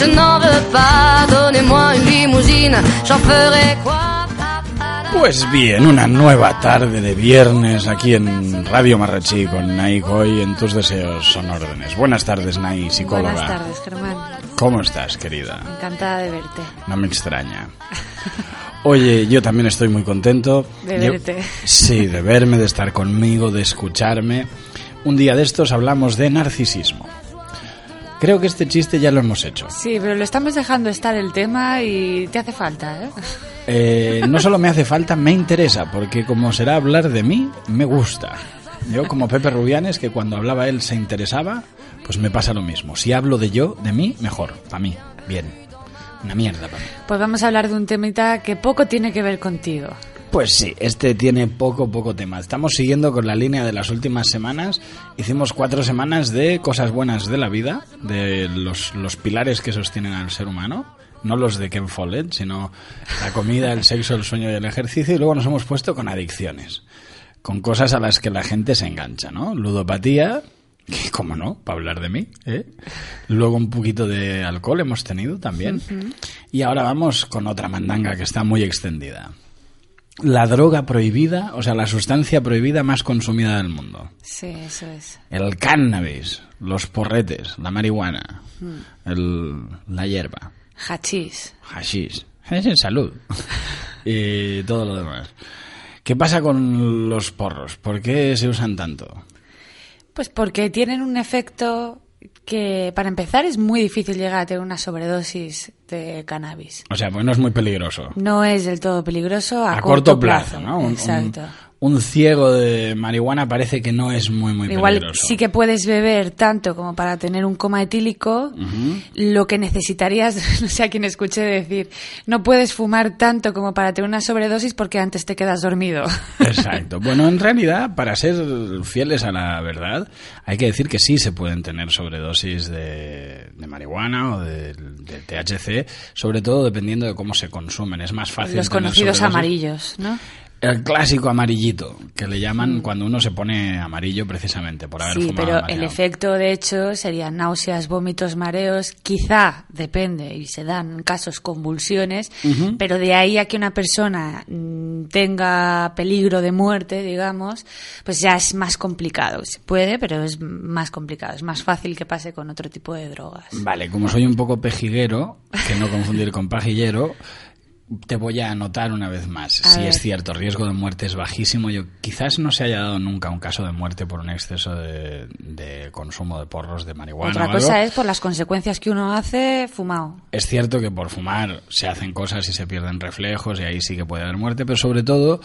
de chez Chanel. Je n'en veux pas, donnez-moi une limousine, j'en ferai quoi Pues bien, una nueva tarde de viernes aquí en Radio Marrachí con Nai hoy en tus deseos son órdenes. Buenas tardes, Nai, psicóloga. Buenas tardes, Germán. ¿Cómo estás, querida? Encantada de verte. No me extraña. Oye, yo también estoy muy contento. De Yo- verte. Sí, de verme, de estar conmigo, de escucharme. Un día de estos hablamos de narcisismo. Creo que este chiste ya lo hemos hecho. Sí, pero lo estamos dejando estar el tema y te hace falta, ¿eh? Eh, no solo me hace falta, me interesa, porque como será hablar de mí, me gusta. Yo, como Pepe Rubianes, que cuando hablaba él se interesaba, pues me pasa lo mismo. Si hablo de yo, de mí, mejor. Para mí, bien. Una mierda para mí. Pues vamos a hablar de un temita que poco tiene que ver contigo. Pues sí, este tiene poco, poco tema. Estamos siguiendo con la línea de las últimas semanas. Hicimos cuatro semanas de cosas buenas de la vida, de los, los pilares que sostienen al ser humano. No los de Ken Follett, sino la comida, el sexo, el sueño y el ejercicio. Y luego nos hemos puesto con adicciones. Con cosas a las que la gente se engancha, ¿no? Ludopatía, que como no, para hablar de mí. ¿eh? Luego un poquito de alcohol hemos tenido también. Y ahora vamos con otra mandanga que está muy extendida la droga prohibida, o sea, la sustancia prohibida más consumida del mundo. Sí, eso es. El cannabis, los porretes, la marihuana, el- la hierba, Hachís. hashish, es en salud y todo lo demás. ¿Qué pasa con los porros? ¿Por qué se usan tanto? Pues porque tienen un efecto que, para empezar, es muy difícil llegar a tener una sobredosis de cannabis. O sea, pues no es muy peligroso. No es del todo peligroso a, A, corto plazo, ¿no? Un- Exacto. Un, ciego de marihuana parece que no es muy, muy Igual peligroso. sí que puedes beber tanto como para tener un coma etílico, lo que necesitarías, no sé a quién escuché decir, no puedes fumar tanto como para tener una sobredosis porque antes te quedas dormido. Exacto. Bueno, en realidad, para ser fieles a la verdad, hay que decir que sí se pueden tener sobredosis de, de marihuana o de, de THC, sobre todo dependiendo de cómo se consumen. Es más fácil. Los tener conocidos sobredosis. amarillos, ¿no? El clásico amarillito, que le llaman cuando uno se pone amarillo precisamente por haber Mm. Sí, fumado pero el efecto de hecho serían náuseas, vómitos, mareos, quizá, depende, y se dan casos convulsiones, pero de ahí a que una persona mm, tenga peligro de muerte, digamos, pues ya es más complicado. Se puede, pero es más complicado, es más fácil que pase con otro tipo de drogas. Vale, como soy un poco pejiguero, que no confundir con pajillero, te voy a anotar una vez más. A si ver. es cierto, el riesgo de muerte es bajísimo. Yo quizás no se haya dado nunca un caso de muerte por un exceso de, de consumo de porros de marihuana. Otra o algo. cosa es por las consecuencias que uno hace fumado. Es cierto que por fumar se hacen cosas y se pierden reflejos y ahí sí que puede haber muerte, pero sobre todo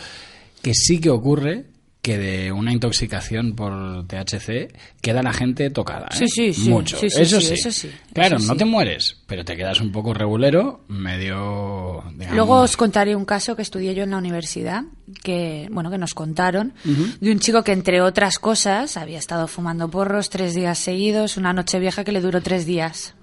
que sí que ocurre que de una intoxicación por THC queda la gente tocada. ¿eh? Sí, sí, sí. Mucho. Sí, sí, eso, sí, sí. eso sí, Claro, eso no te mueres, pero te quedas un poco regulero, medio... digamos, Luego os contaré un caso que estudié yo en la universidad, que bueno, que nos contaron, de un chico que entre otras cosas había estado fumando porros tres días seguidos, una noche vieja que le duró tres días.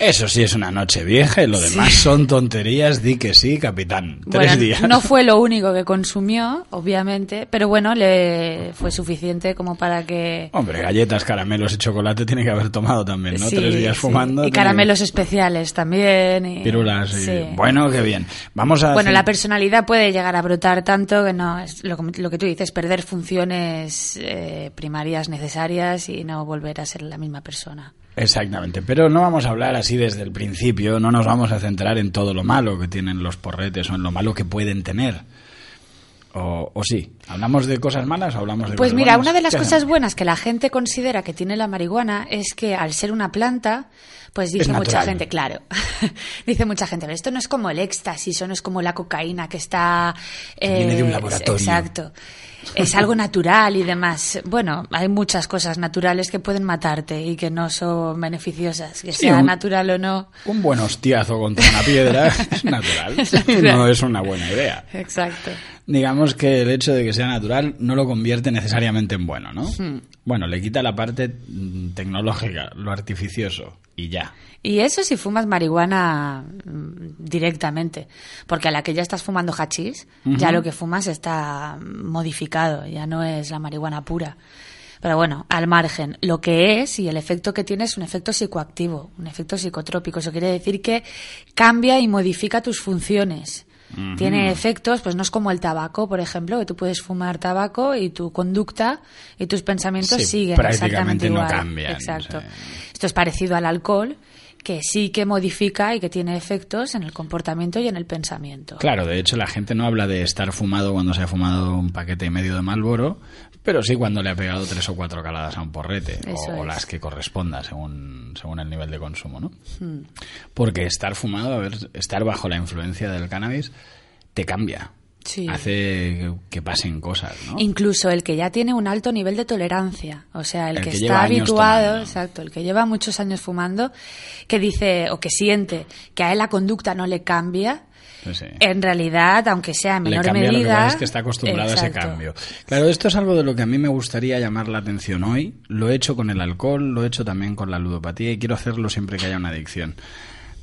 Eso sí es una noche vieja y lo demás son tonterías, di que sí, capitán. Tres Bueno, días. no fue lo único que consumió, obviamente, pero bueno, le fue suficiente como para que Hombre, galletas, caramelos y chocolate tiene que haber tomado también, ¿no? Sí, Tres días sí. fumando. y que- caramelos especiales también y Pirulas y... sí. Bueno, qué bien. Vamos a... Bueno, hacer- la personalidad puede llegar a brotar tanto que no es lo, lo que tú dices, perder funciones eh, primarias necesarias y no volver a ser la misma persona. Exactamente, pero no vamos a hablar así desde el principio, no nos vamos a centrar en todo lo malo que tienen los porretes o en lo malo que pueden tener. O, o sí, ¿hablamos de cosas malas o hablamos de Pues cosas mira, buenas? una de las ¿Qué cosas hacemos? buenas que la gente considera que tiene la marihuana es que al ser una planta, pues dice mucha gente, claro, dice mucha gente, pero esto no es como el éxtasis o no es como la cocaína que está... Que viene de un eh, laboratorio. Exacto. Es algo natural y demás. Bueno, hay muchas cosas naturales que pueden matarte y que no son beneficiosas, que Sí, sea un- natural o no. Un buen hostiazo contra una piedra es natural. Es natural. No es una buena idea. Exacto. Digamos que el hecho de que sea natural no lo convierte necesariamente en bueno, ¿no? Hmm. Bueno, le quita la parte mm, tecnológica, lo artificioso, y ya. Y eso si fumas marihuana mm, directamente, porque a la que ya estás fumando hachís, ya lo que fumas está modificado, ya no es la marihuana pura. Pero bueno, al margen, lo que es y el efecto que tiene es un efecto psicoactivo, un efecto psicotrópico. Eso quiere decir que cambia y modifica tus funciones. Tiene efectos, pues no es como el tabaco, por ejemplo, que tú puedes fumar tabaco y tu conducta y tus pensamientos Sí, siguen prácticamente exactamente no igual. cambian, Exacto. Esto es parecido al alcohol, que sí que modifica y que tiene efectos en el comportamiento y en el pensamiento. Claro, de hecho la gente no habla de estar fumado cuando se ha fumado un paquete y medio de Malboro, pero sí cuando le ha pegado tres o cuatro caladas a un porrete, o, Eso o es. las que corresponda según, según el nivel de consumo, ¿no? Hmm. Porque estar fumado, a ver, estar bajo la influencia del cannabis, te cambia. Sí. Hace que, pasen cosas, ¿no? Incluso el que ya tiene un alto nivel de tolerancia, o sea, el, El que, está habituado, tomando. exacto, el que lleva muchos años fumando, que dice o que siente que a él la conducta no le cambia, sí. en realidad, aunque sea en le menor cambia, lo que medida, pasa es que está acostumbrado a ese cambio. Claro, esto es algo de lo que a mí me gustaría llamar la atención hoy. Lo he hecho con el alcohol, lo he hecho también con la ludopatía y quiero hacerlo siempre que haya una adicción.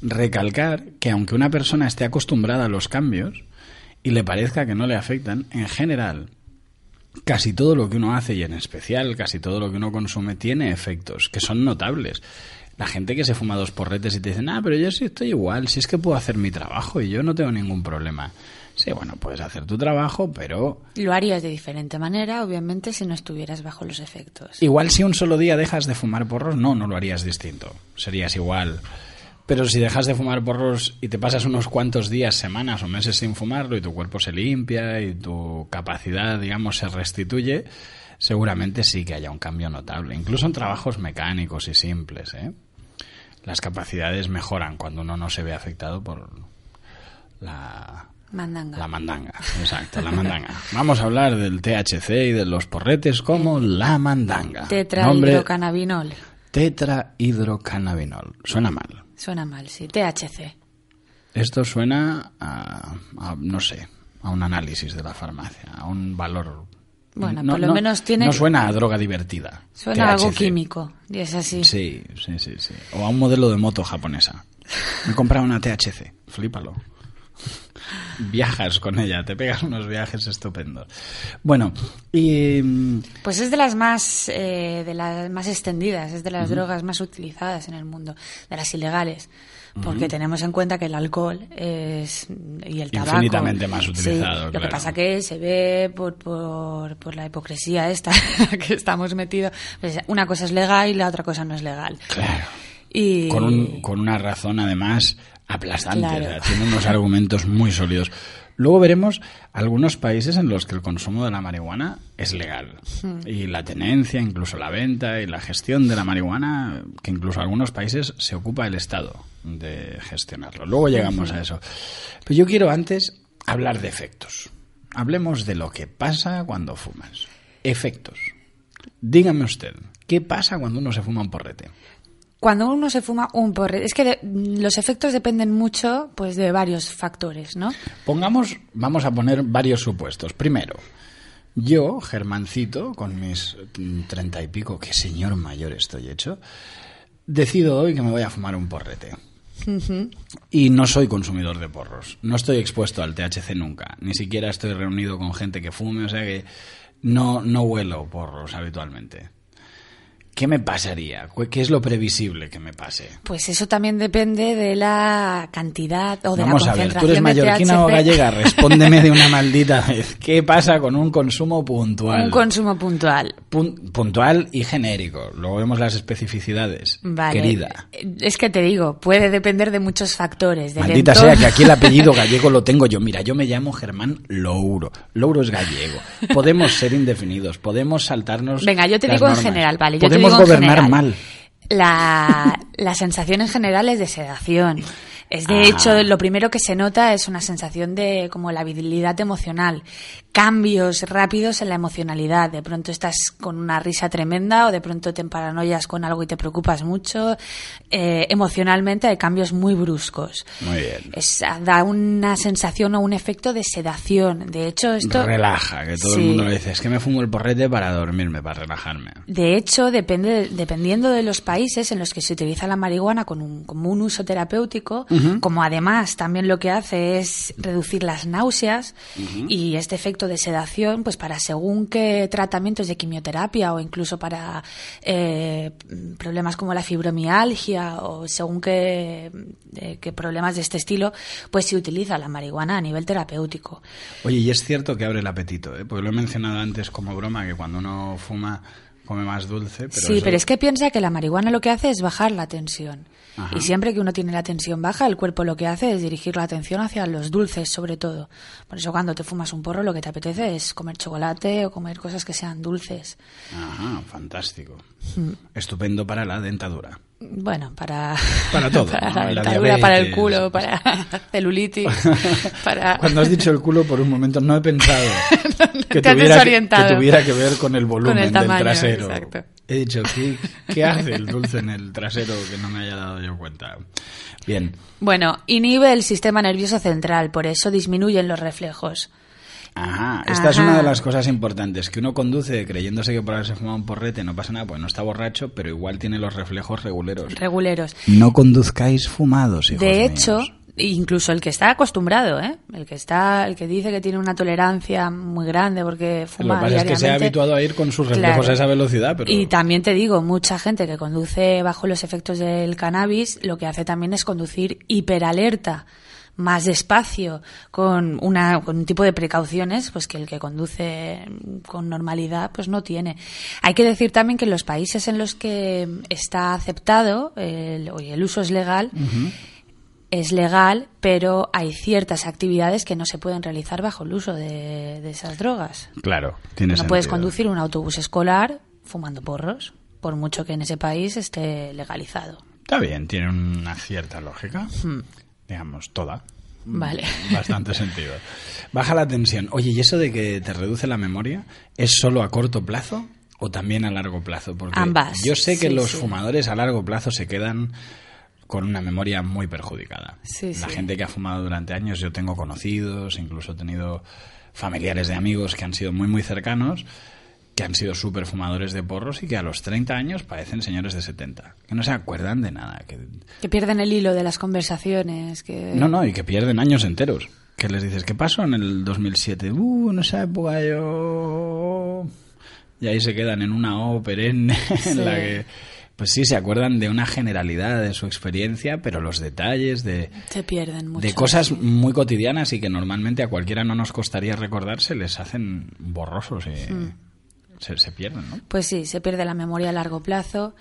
Recalcar que aunque una persona esté acostumbrada a los cambios y le parezca que no le afectan, en general casi todo lo que uno hace y en especial casi todo lo que uno consume tiene efectos que son notables. La gente que se fuma dos porretes y te dicen, ah, pero yo sí estoy igual, si es que puedo hacer mi trabajo y yo no tengo ningún problema. Sí, bueno, puedes hacer tu trabajo, pero Lo harías de diferente manera, obviamente, si no estuvieras bajo los efectos. igual si un solo día dejas de fumar porros, no, no lo harías distinto. Serías igual. Pero si dejas de fumar porros y te pasas unos cuantos días, semanas o meses sin fumarlo y tu cuerpo se limpia y tu capacidad, digamos, se restituye, seguramente sí que haya un cambio notable. Incluso en trabajos mecánicos y simples, ¿eh? Las capacidades mejoran cuando uno no se ve afectado por la, Mandanga. la mandanga. Exacto, la mandanga. Vamos a hablar del THC y de los porretes como la mandanga. Tetrahidrocannabinol. Tetrahidrocannabinol. Suena mal. Suena mal, sí. THC. Esto suena a, a, no sé, a un análisis de la farmacia, a un valor. Bueno, por lo menos tiene- No suena a droga divertida. Suena a algo químico. Y es así. Sí, sí, sí, sí. O a un modelo de moto japonesa. Me he comprado una THC. Flípalo. Viajas con ella, te pegas unos viajes estupendos. Bueno, y mm, Pues es de las más eh, de las más extendidas, es de las drogas más utilizadas en el mundo, de las ilegales, porque tenemos en cuenta que el alcohol es y el tabaco Infinitamente más Sí, utilizado, Lo que pasa que se ve por, por, por la hipocresía esta que estamos metidos. Pues una cosa es legal y la otra cosa no es legal. claro. Y con, un- con una razón además aplastante, Claro. o sea, tiene unos argumentos muy sólidos. Luego veremos algunos países en los que el consumo de la marihuana es legal Hmm. y la tenencia, incluso la venta y la gestión de la marihuana, que incluso en algunos países se ocupa el Estado de gestionarlo. Luego llegamos a eso. Pero yo quiero antes hablar de efectos. Hablemos de lo que pasa cuando fumas. Efectos. Dígame usted, ¿qué pasa cuando uno se fuma un porrete? Cuando uno se fuma un porrete, es que de- los efectos dependen mucho pues de varios factores, ¿no? Pongamos, vamos a poner varios supuestos. Primero, yo, Germancito, con mis treinta y pico, qué señor mayor estoy hecho, decido hoy que me voy a fumar un porrete. Y no soy consumidor de porros. No estoy expuesto al THC nunca. Ni siquiera estoy reunido con gente que fume, o sea que no, no huelo porros habitualmente. ¿Qué me pasaría? ¿Qué es lo previsible que me pase? Pues eso también depende de la cantidad o de Vamos la a ver, concentración tú eres de mallorquina o gallega, respóndeme de una maldita vez. ¿Qué pasa con un consumo puntual? Un consumo puntual. Pun- puntual y genérico. Luego vemos las especificidades. Vale. Querida. Es que te digo, puede depender de muchos factores. del Maldita entorno. sea que aquí el apellido gallego lo tengo yo. Mira, yo me llamo Germán Louro. Louro es gallego. Podemos ser indefinidos, podemos saltarnos. Venga, yo te las digo en general, vale. Yo podemos gobernar general. mal. La, la sensación en general es de sedación. Es de Ah. hecho, lo primero que se nota es una sensación de como la habilidad emocional. Cambios rápidos en la emocionalidad. De pronto estás con una risa tremenda o de pronto te paranoias con algo y te preocupas mucho. Eh, emocionalmente hay cambios muy bruscos. Muy bien. Es, da una sensación o un efecto de sedación. De hecho, esto... Relaja, que todo Sí. el mundo lo dice. Es que me fumo el porrete para dormirme, para relajarme. De hecho, depende, dependiendo de los países en los que se utiliza la marihuana con un, como un uso terapéutico, como además también lo que hace es reducir las náuseas y este efecto de sedación, pues para según qué tratamientos de quimioterapia o incluso para eh, problemas como la fibromialgia o según qué, eh, qué problemas de este estilo, pues se utiliza la marihuana a nivel terapéutico. Oye, y es cierto que abre el apetito, ¿eh? porque lo he mencionado antes como broma, que cuando uno fuma come más dulce. Pero sí, eso- pero es que piensa que la marihuana lo que hace es bajar la tensión. Y siempre que uno tiene la tensión baja, el cuerpo lo que hace es dirigir la atención hacia los dulces, sobre todo. Por eso cuando te fumas un porro, lo que te apetece es comer chocolate o comer cosas que sean dulces. Ajá, fantástico. Mm. Estupendo para la dentadura. Bueno, para, Para todo, para ¿no? la dentadura, para el culo, para celulitis, para... Cuando has dicho el culo, por un momento no he pensado que, tuviera que, que desorientado. tuviera que ver con el volumen Con el tamaño, del trasero. exacto. He dicho, ¿qué, ¿qué hace el dulce en el trasero que no me haya dado yo cuenta? Bien. Bueno, inhibe el sistema nervioso central, por eso disminuyen los reflejos. Ajá, esta es una de las cosas importantes, que uno conduce creyéndose que por haberse fumado un porrete no pasa nada, pues no está borracho, pero igual tiene los reflejos reguleros. Reguleros. No conduzcáis fumados, hijos De míos. hecho, incluso el que está acostumbrado, ¿eh? el que está, el que dice que tiene una tolerancia muy grande porque Lo fuma que pasa es que se ha habituado a ir con sus reflejos Claro. a esa velocidad, pero... Y también te digo, mucha gente que conduce bajo los efectos del cannabis, lo que hace también es conducir hiperalerta, más despacio, con, una, con un tipo de precauciones pues que el que conduce con normalidad pues no tiene. Hay que decir también que en los países en los que está aceptado el, el uso es legal, es legal, pero hay ciertas actividades que no se pueden realizar bajo el uso de, de esas drogas. Claro, tiene No puedes conducir un autobús escolar fumando porros, por mucho que en ese país esté legalizado. Está bien, tiene una cierta lógica. Hmm. Digamos, toda. Vale. Bastante sentido. Baja la tensión. Oye, ¿y eso de que te reduce la memoria es solo a corto plazo o también a largo plazo? Porque Ambas, yo sé que sí, los sí. fumadores a largo plazo se quedan con una memoria muy perjudicada. Sí, la gente que ha fumado durante años, yo tengo conocidos, incluso he tenido familiares de amigos que han sido muy, muy cercanos, que han sido súper fumadores de porros y que a los 30 años parecen señores de 70, que no se acuerdan de nada, que Que pierden el hilo de las conversaciones. Que... no, no, y que pierden años enteros. Que les dices, ¿qué pasó en el 2007? Uh, en esa época yo... Y ahí se quedan en una O perenne en la que... Pues sí, se acuerdan de una generalidad de su experiencia, pero los detalles de, Se pierden mucho. de cosas muy cotidianas y que normalmente a cualquiera no nos costaría recordar, se les hacen borrosos y Mm. Se, se pierden, ¿no? Pues sí, se pierde la memoria a largo plazo.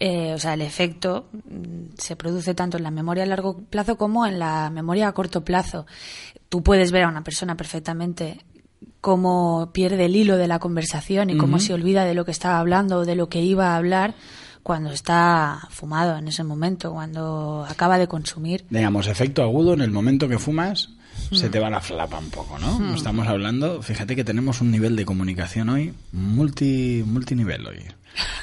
Eh, o sea, el efecto mm, se produce tanto en la memoria a largo plazo como en la memoria a corto plazo. Tú puedes ver a una persona perfectamente cómo pierde el hilo de la conversación y cómo se olvida de lo que estaba hablando o de lo que iba a hablar cuando está fumado en ese momento, cuando acaba de consumir. digamos, efecto agudo en el momento que fumas. Se te va la flapa un poco, ¿no? Estamos hablando, fíjate que tenemos un nivel de comunicación hoy multi multinivel hoy.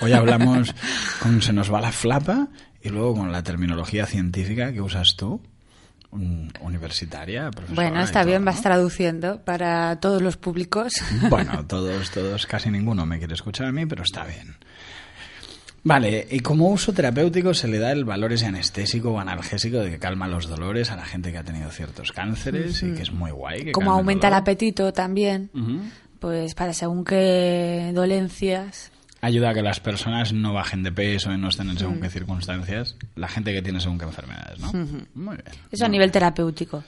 Hoy hablamos con se nos va la flapa y luego con la terminología científica que usas tú, un- universitaria, Bueno, está todo, bien, ¿no? vas traduciendo para todos los públicos. Bueno, todos, todos, casi ninguno me quiere escuchar a mí, pero está bien. Vale, y como uso terapéutico se le da el valor ese anestésico o analgésico de que calma los dolores a la gente que ha tenido ciertos cánceres y que es muy guay. que Como aumenta el apetito también, pues para según qué dolencias. Ayuda a que las personas no bajen de peso y no estén en Mm. según qué circunstancias. La gente que tiene según qué enfermedades, ¿no? Muy bien. Eso a nivel terapéutico.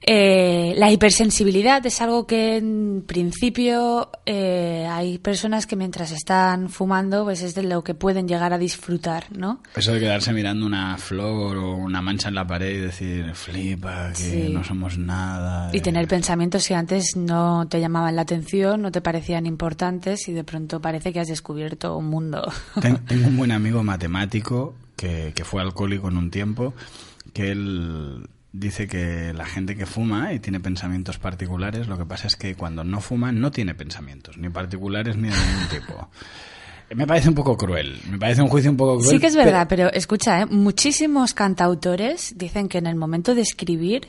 Eh, la hipersensibilidad es algo que en principio eh, hay personas que mientras están fumando pues es de lo que pueden llegar a disfrutar, ¿no? Eso de quedarse mirando una flor o una mancha en la pared y decir, flipa, que Sí. no somos nada. Y eh". tener pensamientos que antes no te llamaban la atención, no te parecían importantes y de pronto parece que has descubierto un mundo. Ten- Tengo un buen amigo matemático que, que fue alcohólico en un tiempo, que él dice que la gente que fuma y tiene pensamientos particulares, lo que pasa es que cuando no fuma no tiene pensamientos, ni particulares ni de ningún tipo. Me parece un poco cruel, me parece un juicio un poco cruel. Sí que es pero- verdad, pero escucha, ¿eh? muchísimos cantautores dicen que en el momento de escribir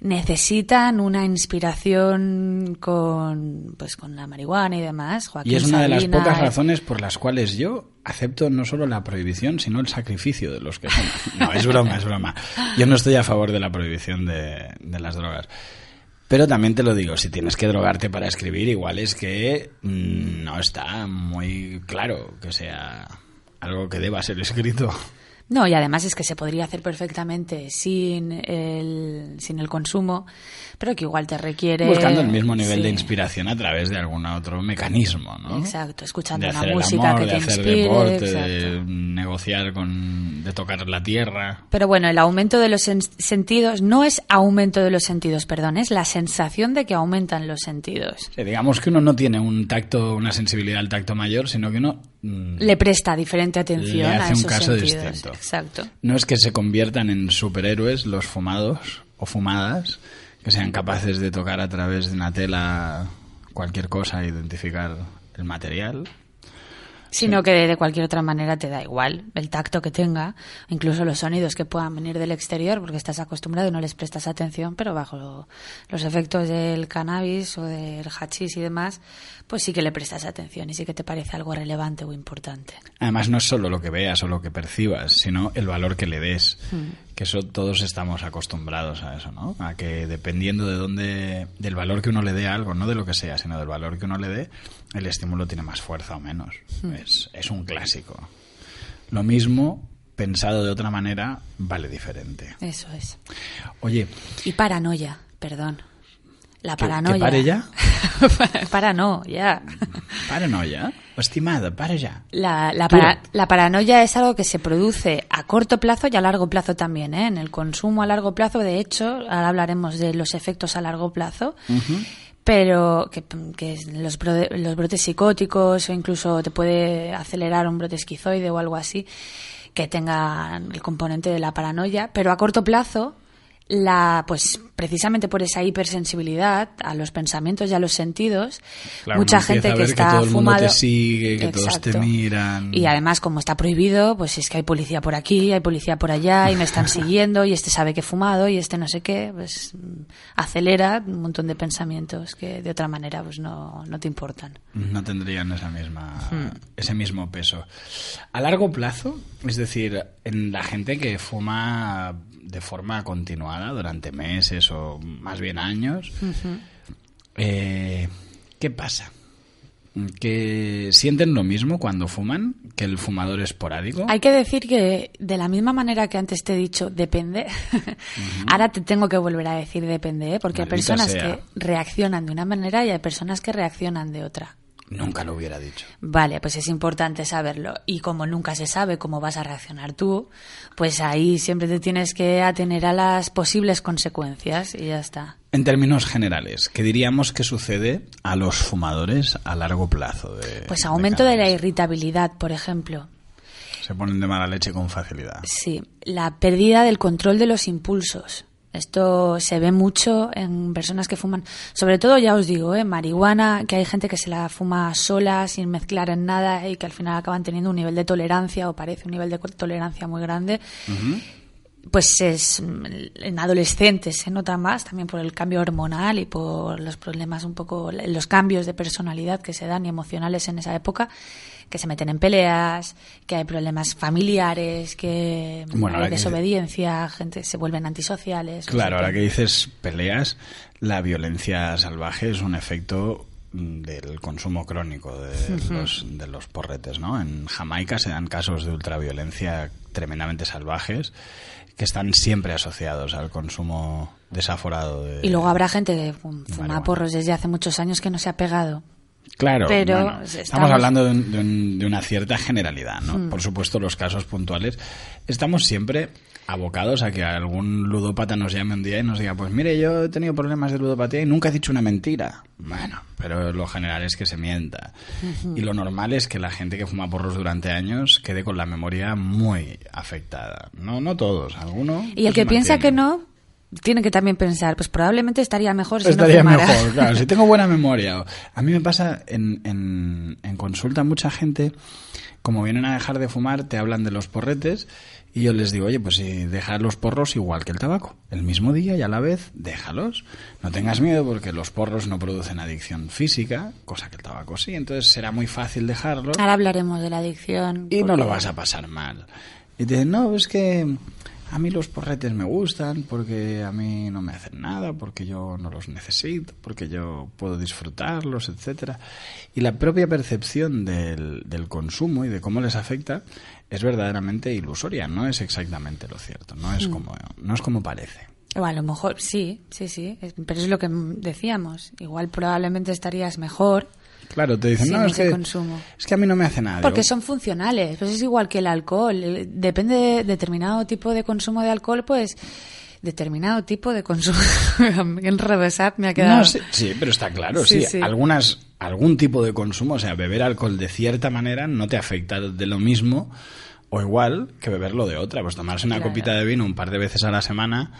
necesitan una inspiración con pues con la marihuana y demás. Joaquín Y es una de las pocas razones por las cuales yo acepto no solo la prohibición, sino el sacrificio de los que fuman. No, es broma, es broma. Yo no estoy a favor de la prohibición de, de las drogas. Pero también te lo digo, si tienes que drogarte para escribir, igual es que mm, no está muy claro que sea algo que deba ser escrito. No, y además es que se podría hacer perfectamente sin el, sin el consumo, pero que igual te requiere... Buscando el mismo nivel sí. de inspiración a través de algún otro mecanismo, ¿no? Exacto, escuchando de una hacer música amor, que de te hacer inspire. deporte, exacto. de negociar con... de tocar la tierra. Pero bueno, el aumento de los sen- sentidos no es aumento de los sentidos, perdón, es la sensación de que aumentan los sentidos. Sí, digamos que uno no tiene un tacto, una sensibilidad al tacto mayor, sino que uno Le presta diferente atención Le hace a un esos caso sentidos. distinto. Exacto. no es que se conviertan en superhéroes los fumados o fumadas, que sean capaces de tocar a través de una tela cualquier cosa e identificar el material. Sino que de, de cualquier otra manera te da igual el tacto que tenga, incluso los sonidos que puedan venir del exterior, porque estás acostumbrado y no les prestas atención, pero bajo lo- los efectos del cannabis o del hachís y demás, pues sí que le prestas atención y sí que te parece algo relevante o importante. Además, no es solo lo que veas o lo que percibas, sino el valor que le des. Que eso todos estamos acostumbrados a eso, ¿no? A que dependiendo de dónde, del valor que uno le dé a algo, no de lo que sea, sino del valor que uno le dé, el estímulo tiene más fuerza o menos. Es, es un clásico. Lo mismo, pensado de otra manera, vale diferente. Eso es. Oye, Y paranoia, perdón. La ¿Que- que paranoia. pare ya? paranoia. paranoia. Estimada, para ya. La, la, para- la paranoia es algo que se produce a corto plazo y a largo plazo también. ¿eh? En el consumo a largo plazo, de hecho, ahora hablaremos de los efectos a largo plazo, pero que, que los, los brotes psicóticos o incluso te puede acelerar un brote esquizoide o algo así que tenga el componente de la paranoia, pero a corto plazo la pues precisamente por esa hipersensibilidad a los pensamientos y a los sentidos Claro, mucha gente que ver que está todo el mundo te sigue, que todos te miran. y además como está prohibido pues es que hay policía por aquí hay policía por allá y me están siguiendo y este sabe que he fumado y este no sé qué pues acelera un montón de pensamientos que de otra manera pues no, no te importan no tendrían esa misma, Hmm. ese mismo peso. A largo plazo, es decir, en la gente que fuma de forma continuada durante meses o más bien años, eh, ¿qué pasa? ¿Que sienten lo mismo cuando fuman que el fumador esporádico? Hay que decir que de la misma manera que antes te he dicho depende, ahora te tengo que volver a decir depende, ¿eh? porque hay personas sea. que reaccionan de una manera y hay personas que reaccionan de otra. Nunca lo hubiera dicho. Vale, pues es importante saberlo. Y como nunca se sabe cómo vas a reaccionar tú, pues ahí siempre te tienes que atener a las posibles consecuencias y ya está. En términos generales, ¿qué diríamos que sucede a los fumadores a largo plazo? De, Pues aumento de la cannabis? irritabilidad, por ejemplo. Se ponen de mala leche con facilidad. Sí, la pérdida del control de los impulsos. Esto se ve mucho en personas que fuman, sobre todo ya os digo, ¿eh? marihuana, que hay gente que se la fuma sola, sin mezclar en nada y que al final acaban teniendo un nivel de tolerancia o parece un nivel de tolerancia muy grande. Pues es en adolescentes se nota más también por el cambio hormonal y por los problemas un poco, los cambios de personalidad que se dan y emocionales en esa época, que se meten en peleas, que hay problemas familiares, que Bueno, hay que- desobediencia, gente se vuelven antisociales. Claro, ahora que dices peleas, la violencia salvaje es un efecto mm, del consumo crónico de, los, de los porretes, ¿no? En Jamaica se dan casos de ultraviolencia tremendamente salvajes que están siempre asociados al consumo desaforado de... Y luego habrá gente que fum- fuma porros desde hace muchos años que no se ha pegado. Claro, Pero bueno, estamos- estamos hablando de, un- de un- de una cierta generalidad, ¿no? Por supuesto, los casos puntuales. Estamos siempre abocados a que algún ludópata nos llame un día y nos diga, pues mire, yo he tenido problemas de ludopatía y nunca he dicho una mentira. Bueno, pero lo general es que se mienta. Y lo normal es que la gente que fuma porros durante años quede con la memoria muy afectada. No, no todos, algunos. Y el que piensa que no, tiene que también pensar, pues probablemente estaría mejor si Estaría no fumara. mejor, claro. Si tengo buena memoria. A mí me pasa en, en, en consulta mucha gente, como vienen a dejar de fumar, te hablan de los porretes y yo les digo, oye, pues si dejas los porros igual que el tabaco, el mismo día y a la vez, déjalos. No tengas miedo porque los porros no producen adicción física, cosa que el tabaco sí, entonces será muy fácil dejarlos Ahora hablaremos de la adicción. y no lo vas a pasar mal. Y te dicen, no, es que a mí los porretes me gustan porque a mí no me hacen nada, porque yo no los necesito, porque yo puedo disfrutarlos, etcétera. Y la propia percepción del, del consumo y de cómo les afecta es verdaderamente ilusoria, no es exactamente lo cierto, no es como, no es como parece. O a lo mejor sí, sí, sí, pero es lo que decíamos. Igual probablemente estarías mejor Claro, te dicen, no, es que, consumo. es que a mí no me hace nada. Porque Digo, son funcionales, pues es igual que el alcohol. Eh, Depende de determinado tipo de consumo de alcohol, pues determinado tipo de consumo. Enrevesad me ha quedado. No, sí, sí, pero está claro, Sí, sí. Algunas, algún tipo de consumo, o sea, beber alcohol de cierta manera no te afecta de lo mismo o igual que beberlo de otra. Pues tomarse una Claro. copita de vino un par de veces a la semana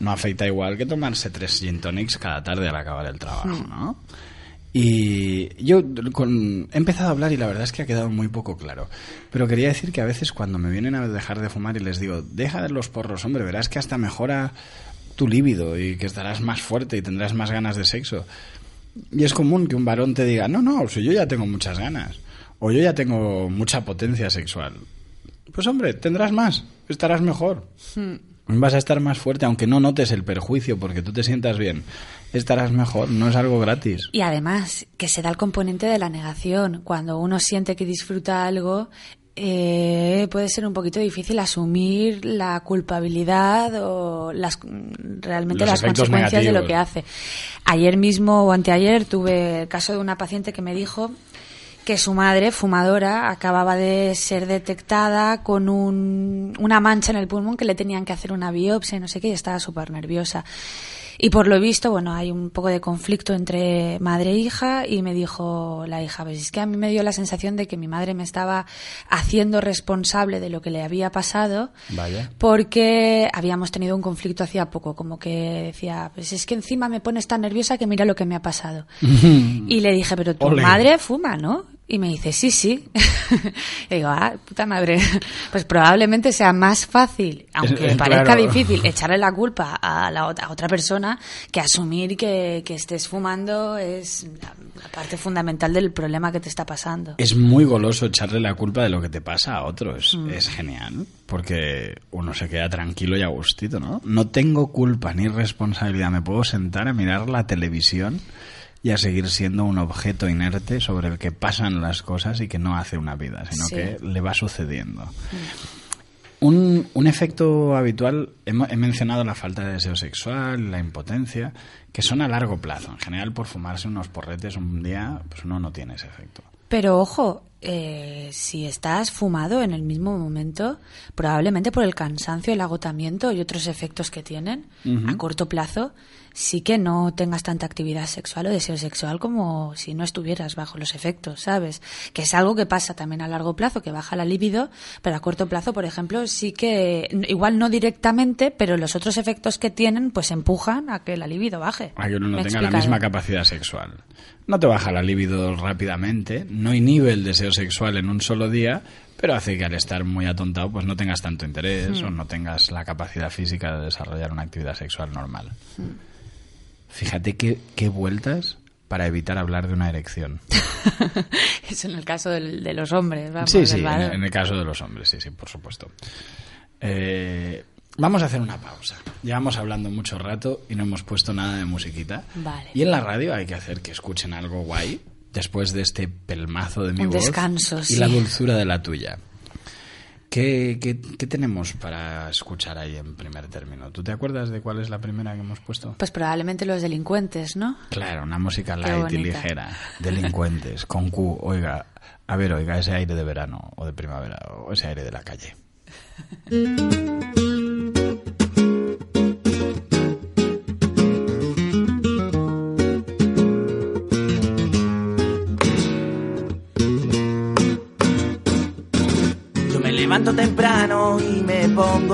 no afecta igual que tomarse tres gin tonics cada tarde al acabar el trabajo, Hmm. ¿no? Y yo con- he empezado a hablar y la verdad es que ha quedado muy poco claro. Pero quería decir que a veces cuando me vienen a dejar de fumar y les digo, deja de los porros, hombre, verás que hasta mejora tu líbido y que estarás más fuerte y tendrás más ganas de sexo. Y es común que un varón te diga, no, no, si yo ya tengo muchas ganas, o yo ya tengo mucha potencia sexual. Pues hombre, tendrás más, estarás mejor. Vas a estar más fuerte, aunque no notes el perjuicio porque tú te sientas bien. Estarás mejor, no es algo gratis. Y además, que se da el componente de la negación. Cuando uno siente que disfruta algo, eh, puede ser un poquito difícil asumir la culpabilidad o las, realmente Los las consecuencias de lo que hace. Ayer mismo o anteayer tuve el caso de una paciente que me dijo que su madre, fumadora, acababa de ser detectada con un- una mancha en el pulmón que le tenían que hacer una biopsia y no sé qué, y estaba súper nerviosa. Y por lo visto, bueno, hay un poco de conflicto entre madre e hija y me dijo la hija, pues es que a mí me dio la sensación de que mi madre me estaba haciendo responsable de lo que le había pasado Vaya. porque habíamos tenido un conflicto hacía poco, como que decía, pues es que encima me pones tan nerviosa que mira lo que me ha pasado. y le dije, pero tu Ole. madre fuma, ¿no? Y me dice, sí, sí. y digo, ah, puta madre. pues probablemente sea más fácil, aunque Es- parezca claro. difícil, echarle la culpa a la a otra persona que asumir que, que estés fumando es la, la parte fundamental del problema que te está pasando. Es muy goloso echarle la culpa de lo que te pasa a otro. Es, es genial. Porque uno se queda tranquilo y a gustito, ¿no? No tengo culpa ni responsabilidad. Me puedo sentar a mirar la televisión y a seguir siendo un objeto inerte sobre el que pasan las cosas y que no hace una vida, sino Sí. que le va sucediendo. Un, un efecto habitual, hemo- he, mencionado la falta de deseo sexual, la impotencia, que son a largo plazo. En general, por fumarse unos porretes un día, pues uno no tiene ese efecto. Pero ojo, eh, si estás fumado en el mismo momento, probablemente por el cansancio, el agotamiento y otros efectos que tienen a corto plazo, sí que no tengas tanta actividad sexual o deseo sexual como si no estuvieras bajo los efectos, ¿sabes? Que es algo que pasa también a largo plazo, que baja la libido, pero a corto plazo, por ejemplo, sí que, igual no directamente, pero los otros efectos que tienen, pues empujan a que la libido baje. a que uno no ¿Me he tenga la misma capacidad sexual. No te baja la libido rápidamente, no inhibe el deseo sexual en un solo día, pero hace que al estar muy atontado pues no tengas tanto interés Hmm. o no tengas la capacidad física de desarrollar una actividad sexual normal. Hmm. Fíjate qué, qué vueltas para evitar hablar de una erección. Eso en el caso del- de los hombres, vamos. sí, sí, en, el caso de los hombres, sí, sí, por supuesto. Eh, vamos a hacer una pausa. Llevamos hablando mucho rato y no hemos puesto nada de musiquita. Vale. Y en la radio hay que hacer que escuchen algo guay después de este pelmazo de mi Un voz descanso, y sí. la dulzura de la tuya. ¿Qué, qué, qué tenemos para escuchar ahí en primer término? ¿Tú te acuerdas de cuál es la primera que hemos puesto? Pues probablemente los delincuentes, ¿no? Claro, una música light y ligera. Delincuentes, con Q. Oiga, a ver, oiga, ese aire de verano o de primavera o ese aire de la calle.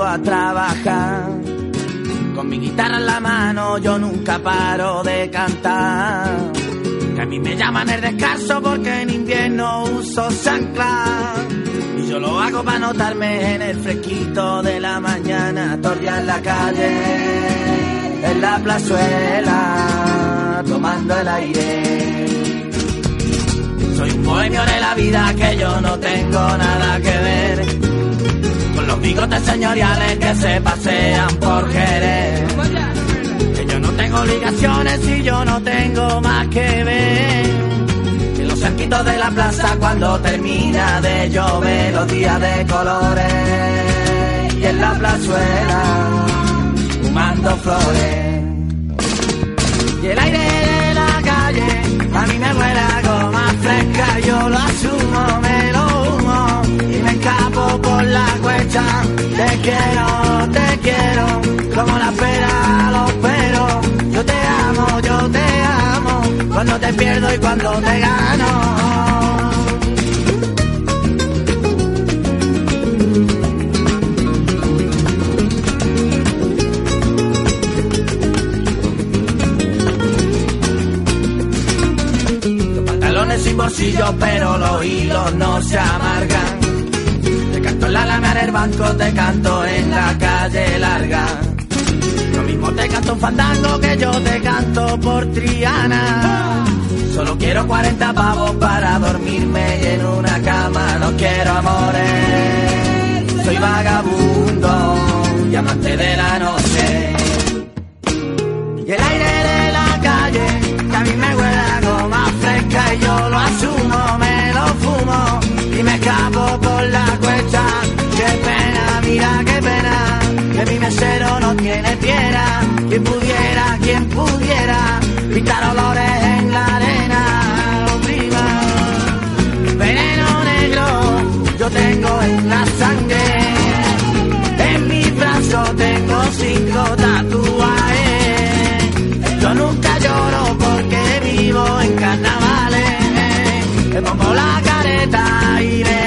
a trabajar. Con mi guitarra en la mano yo nunca paro de cantar. Que a mí me llaman el descanso porque en invierno uso chancla. Y yo lo hago para notarme en el fresquito de la mañana. Torria en la calle, en la plazuela, tomando el aire. Soy un bohemio de la vida que yo no tengo nada que ver los bigotes señoriales que se pasean por Jerez. Que yo no tengo obligaciones y yo no tengo más que ver. En los cerquitos de la plaza cuando termina de llover los días de colores. Y en la plazuela fumando flores. Y el aire de la calle a mí me huele algo más fresca, yo lo asumo, me lo por la cuesta. Te quiero, te quiero, como la pera los peros. Yo te amo, yo te amo, cuando te pierdo y cuando te gano. Los pantalones sin bolsillo, pero los hilos no se amargan. Canto en la lámina del banco, te canto en la calle larga. Lo mismo te canto un fandango que yo te canto por Triana. Solo quiero 40 pavos para dormirme y en una cama. No quiero amores, soy vagabundo y amante de la noche. Y el aire de la calle, que a mí me huele a goma fresca y yo lo asumo, que mi mesero no tiene piedra. Quien pudiera, quien pudiera, pintar olores en la arena, prima. Veneno negro, yo tengo en la sangre. En mi brazo tengo cinco tatuajes. Yo nunca lloro porque vivo en carnavales. Me pongo la careta y me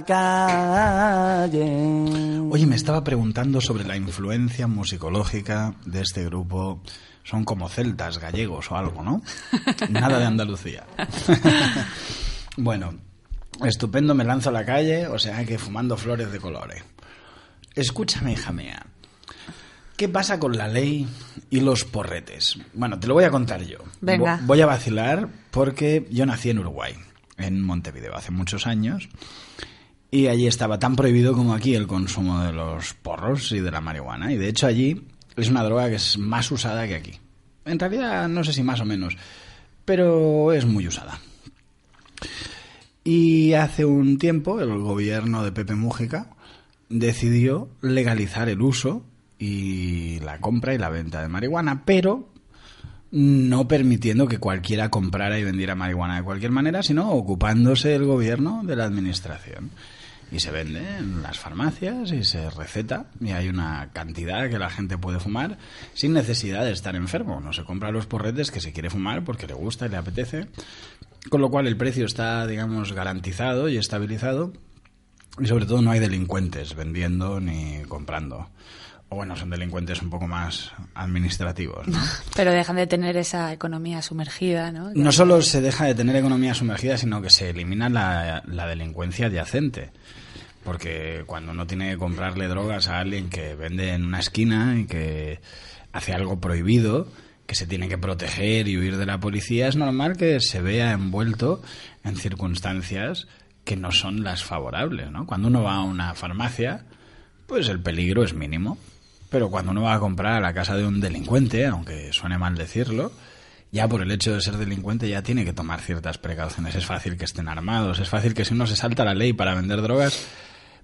la calle. Oye, me estaba preguntando sobre la influencia musicológica de este grupo. Son como celtas, gallegos o algo, ¿no? Nada de Andalucía. bueno, estupendo, me lanzo a la calle, o sea que fumando flores de colores. Escúchame, hija mía. ¿Qué pasa con la ley y los porretes? Bueno, te lo voy a contar yo. Venga. Vo- Voy a vacilar porque yo nací en Uruguay, en Montevideo, hace muchos años. Y allí estaba tan prohibido como aquí el consumo de los porros y de la marihuana. Y de hecho allí es una droga que es más usada que aquí. En realidad no sé si más o menos, pero es muy usada. Y hace un tiempo el gobierno de Pepe Mújica decidió legalizar el uso y la compra y la venta de marihuana, pero no permitiendo que cualquiera comprara y vendiera marihuana de cualquier manera, sino ocupándose el gobierno de la administración. Y se vende en las farmacias y se receta y hay una cantidad que la gente puede fumar sin necesidad de estar enfermo. No se compra los porretes que se quiere fumar porque le gusta y le apetece. Con lo cual el precio está, digamos, garantizado y estabilizado y sobre todo no hay delincuentes vendiendo ni comprando. O bueno, son delincuentes un poco más administrativos, ¿no? Pero dejan de tener esa economía sumergida, ¿no? No solo se deja de tener economía sumergida, sino que se elimina la, la delincuencia adyacente. Porque cuando uno tiene que comprarle drogas a alguien que vende en una esquina y que hace algo prohibido, que se tiene que proteger y huir de la policía, es normal que se vea envuelto en circunstancias que no son las favorables, ¿no? Cuando uno va a una farmacia, pues el peligro es mínimo. Pero cuando uno va a comprar a la casa de un delincuente, aunque suene mal decirlo, ya por el hecho de ser delincuente ya tiene que tomar ciertas precauciones. Es fácil que estén armados, es fácil que si uno se salta la ley para vender drogas,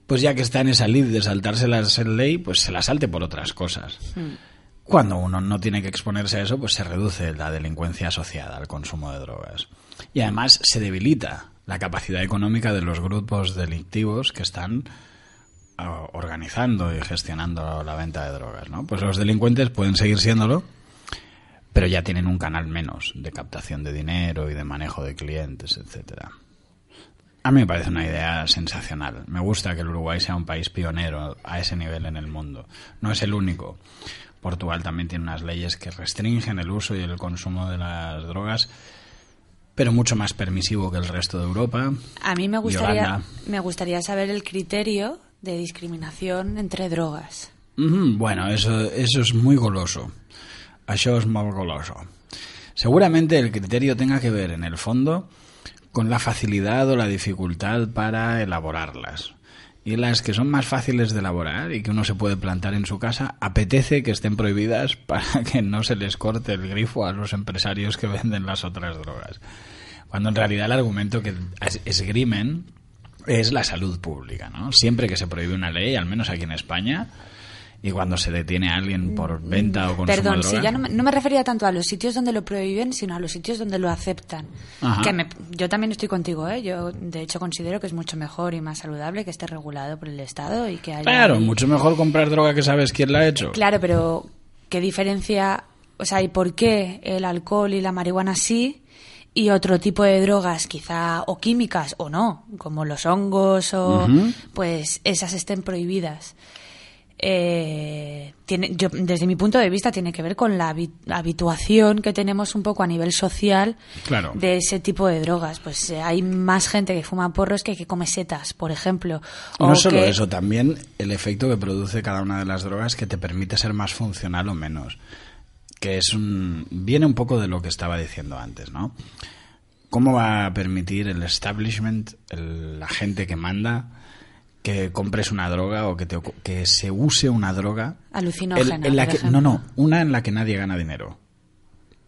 pues ya que está en esa lid de saltárselas en ley, pues se la salte por otras cosas. Cuando uno no tiene que exponerse a eso, pues se reduce la delincuencia asociada al consumo de drogas. Y además se debilita la capacidad económica de los grupos delictivos que están organizando y gestionando la venta de drogas, ¿no? Pues los delincuentes pueden seguir siéndolo, pero ya tienen un canal menos de captación de dinero y de manejo de clientes, etcétera. A mí me parece una idea sensacional. Me gusta que el Uruguay sea un país pionero a ese nivel en el mundo. No es el único. Portugal también tiene unas leyes que restringen el uso y el consumo de las drogas pero mucho más permisivo que el resto de Europa. A mí me gustaría, me gustaría saber el criterio de discriminación entre drogas. Bueno, eso, eso es muy goloso. Això es muy goloso. Seguramente el criterio tenga que ver, en el fondo, con la facilidad o la dificultad para elaborarlas. Y las que son más fáciles de elaborar y que uno se puede plantar en su casa, apetece que estén prohibidas para que no se les corte el grifo a los empresarios que venden las otras drogas. Cuando en realidad el argumento que es- esgrimen es la salud pública, ¿no? Siempre que se prohíbe una ley, al menos aquí en España, y cuando se detiene a alguien por venta o consumo Perdón, de sí, droga, ya no, me- no me refería tanto a los sitios donde lo prohíben, sino a los sitios donde lo aceptan. Ajá. Que me- yo también estoy contigo, ¿eh? Yo, de hecho, considero que es mucho mejor y más saludable que esté regulado por el Estado y que haya... Claro, mucho mejor comprar droga que sabes quién la ha hecho. Claro, pero ¿qué diferencia, o sea, y por qué el alcohol y la marihuana sí y otro tipo de drogas quizá o químicas o no, como los hongos o pues esas estén prohibidas? Eh, tiene, yo, desde mi punto de vista tiene que ver con la habi- habituación que tenemos un poco a nivel social Claro. de ese tipo de drogas. Pues eh, hay más gente que fuma porros que que come setas, por ejemplo. No solo que- eso, también el efecto que produce cada una de las drogas que te permite ser más funcional o menos. Que es un. viene un poco de lo que estaba diciendo antes, ¿no? ¿Cómo va a permitir el establishment, el- la gente que manda, que compres una droga o que, te que se use una droga? Alucinógena, en- en la por que, no, no, una en la que nadie gana dinero.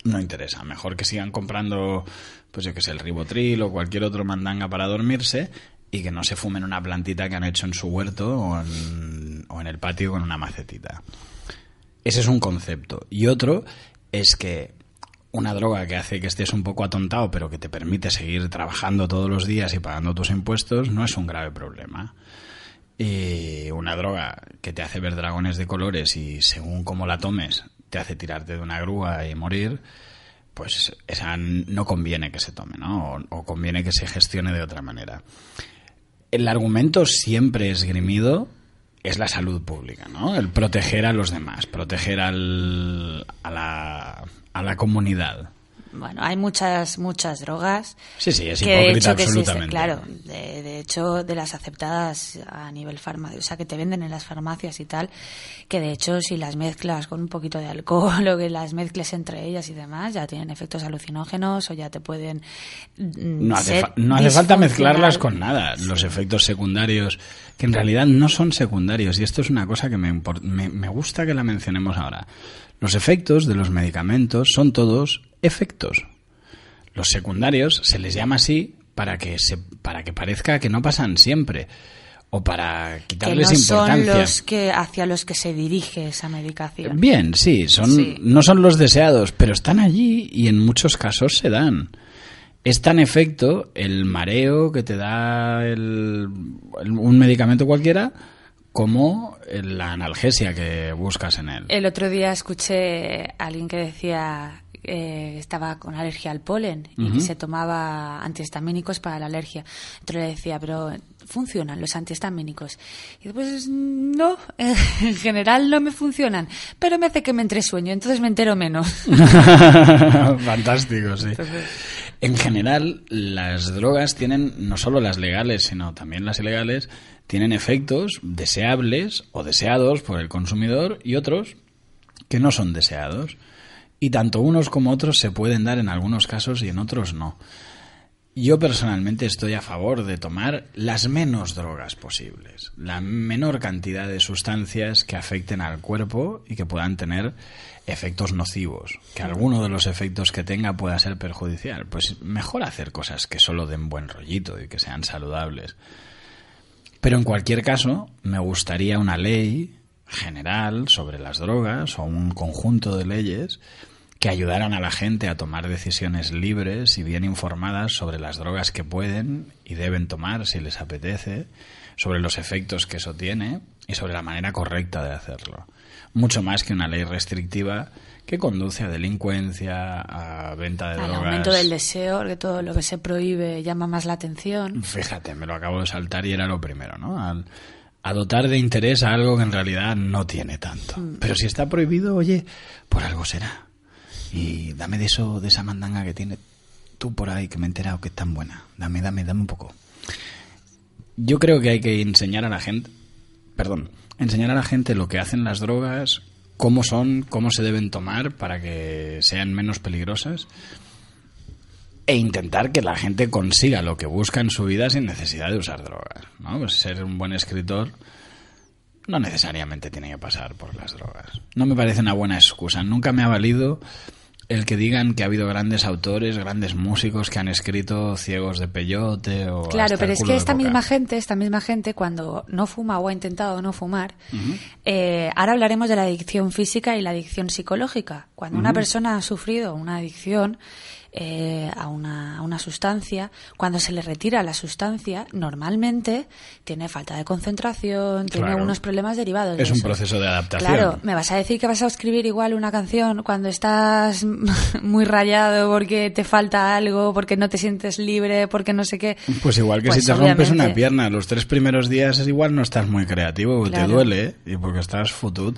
No interesa. Mejor que sigan comprando, pues yo que sé, el ribotril o cualquier otro mandanga para dormirse y que no se fumen una plantita que han hecho en su huerto o en, o en el patio con una macetita. Ese es un concepto. Y otro es que una droga que hace que estés un poco atontado, pero que te permite seguir trabajando todos los días y pagando tus impuestos, no es un grave problema. Y una droga que te hace ver dragones de colores y según cómo la tomes te hace tirarte de una grúa y morir, pues esa no conviene que se tome, ¿no? O, conviene que se gestione de otra manera. El argumento siempre esgrimido es la salud pública, ¿no? El proteger a los demás, proteger al, a, la, a la comunidad. Bueno, hay muchas, muchas drogas. Sí, sí, es que de hipócrita hecho que existen, claro, de, de hecho de las aceptadas a nivel farmacia, o sea, que te venden en las farmacias y tal, que de hecho si las mezclas con un poquito de alcohol o que las mezcles entre ellas y demás, ya tienen efectos alucinógenos o ya te pueden mm, No hace, ser fa- no hace falta mezclarlas con nada. Los efectos secundarios, que en realidad no son secundarios, y esto es una cosa que me, me, me gusta que la mencionemos ahora. Los efectos de los medicamentos son todos efectos. Los secundarios se les llama así para que, se, para que parezca que no pasan siempre, o para que quitarles no son importancia. los que hacia los que se dirige esa medicación. Bien, sí, son, Sí. no son los deseados, pero están allí y en muchos casos se dan. Es tan efecto el mareo que te da el- un medicamento cualquiera como la analgesia que buscas en él. El otro día escuché a alguien que decía eh, que estaba con alergia al polen y que se tomaba antihistamínicos para la alergia. Entonces le decía, pero ¿funcionan los antihistamínicos? Y pues no, en general no me funcionan, pero me hace que me entre sueño, entonces me entero menos. Fantástico, sí. En general, las drogas tienen, no solo las legales, sino también las ilegales, tienen efectos deseables o deseados por el consumidor y otros que no son deseados. Y tanto unos como otros se pueden dar en algunos casos y en otros no. Yo personalmente estoy a favor de tomar las menos drogas posibles, la menor cantidad de sustancias que afecten al cuerpo y que puedan tener efectos nocivos, que alguno de los efectos que tenga pueda ser perjudicial. Pues mejor hacer cosas que solo den buen rollito y que sean saludables. Pero en cualquier caso, me gustaría una ley general sobre las drogas o un conjunto de leyes que ayudaran a la gente a tomar decisiones libres y bien informadas sobre las drogas que pueden y deben tomar si les apetece, sobre los efectos que eso tiene y sobre la manera correcta de hacerlo. Mucho más que una ley restrictiva que conduce a delincuencia, a venta de Al drogas. aumento del deseo, que todo lo que se prohíbe llama más la atención. Fíjate, me lo acabo de saltar y era lo primero, ¿no? Al- a dotar de interés a algo que en realidad no tiene tanto. Pero si está prohibido, oye, por algo será. Y dame de eso, de esa mandanga que tiene tú por ahí que me he enterado que es tan buena. Dame, dame, dame un poco. Yo creo que hay que enseñar a la gente, perdón, enseñar a la gente lo que hacen las drogas, cómo son, cómo se deben tomar para que sean menos peligrosas e intentar que la gente consiga lo que busca en su vida sin necesidad de usar drogas. ¿no? Pues ser un buen escritor no necesariamente tiene que pasar por las drogas. No me parece una buena excusa. Nunca me ha valido el que digan que ha habido grandes autores, grandes músicos que han escrito Ciegos de Peyote o... Claro, pero es que esta misma gente, esta misma gente, cuando no fuma o ha intentado no fumar, eh, ahora hablaremos de la adicción física y la adicción psicológica. Cuando una persona ha sufrido una adicción eh, a, una, a una sustancia, cuando se le retira la sustancia, normalmente tiene falta de concentración, tiene Claro. unos problemas derivados. de Es un eso. proceso de adaptación. Claro, me vas a decir que vas a escribir igual una canción cuando estás muy rayado porque te falta algo, porque no te sientes libre, porque no sé qué. Pues igual que Pues si te rompes una pierna, los tres primeros días es igual no estás muy creativo, porque te Claro. duele ¿eh? y porque estás futut.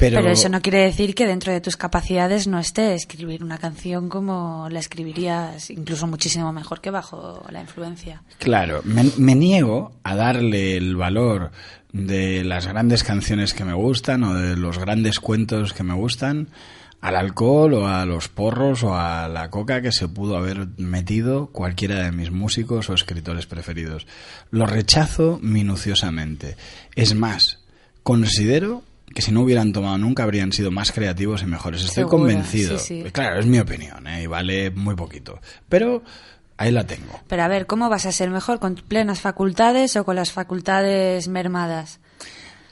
Pero, Pero eso no quiere decir que dentro de tus capacidades no esté escribir una canción como la escribirías, incluso muchísimo mejor que bajo la influencia. Claro, me, me niego a darle el valor de las grandes canciones que me gustan o de los grandes cuentos que me gustan al alcohol o a los porros o a la coca que se pudo haber metido cualquiera de mis músicos o escritores preferidos. Lo rechazo minuciosamente. Es más, considero que si no hubieran tomado nunca habrían sido más creativos y mejores. Estoy convencido. sí, sí. Claro, es mi opinión ¿eh? y vale muy poquito. Pero ahí la tengo. Pero a ver, ¿cómo vas a ser mejor? ¿Con plenas facultades o con las facultades mermadas?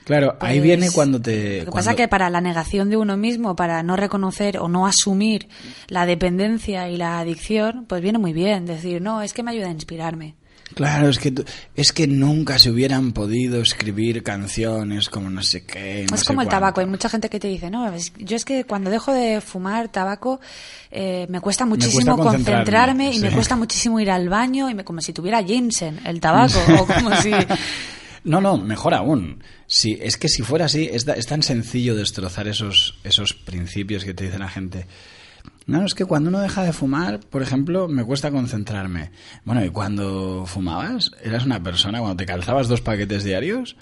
Claro, ahí Pues, viene cuando te... Lo que cuando- pasa que para la negación de uno mismo, para no reconocer o no asumir la dependencia y la adicción, pues viene muy bien decir, no, es que me ayuda a inspirarme. Claro, es que, es que nunca se hubieran podido escribir canciones como no sé qué. no es sé como el tabaco. Hay mucha gente que te dice, no, es- yo es que cuando dejo de fumar tabaco eh, me cuesta muchísimo cuesta concentrarme, concentrarme y me cuesta muchísimo ir al baño y me, como si tuviera ginseng el tabaco o como si... No, no, mejor aún. Si, es que si fuera así, es, da- es tan sencillo destrozar esos, esos principios que te dice la gente. No, es que cuando uno deja de fumar, por ejemplo, me cuesta concentrarme. Bueno, y cuando fumabas, eras una persona, cuando te calzabas dos paquetes diarios,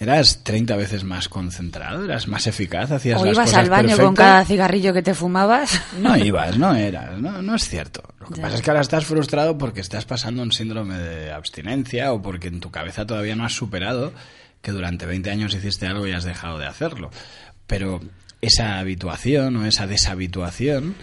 eras 30 veces más concentrado, eras más eficaz, hacías O las ibas cosas al baño con cada cigarrillo que te fumabas. No ibas, no eras, no, no es cierto. Lo que Ya. pasa es que ahora estás frustrado porque estás pasando un síndrome de abstinencia o porque en tu cabeza todavía no has superado que durante 20 años hiciste algo y has dejado de hacerlo. Pero esa habituación o esa deshabituación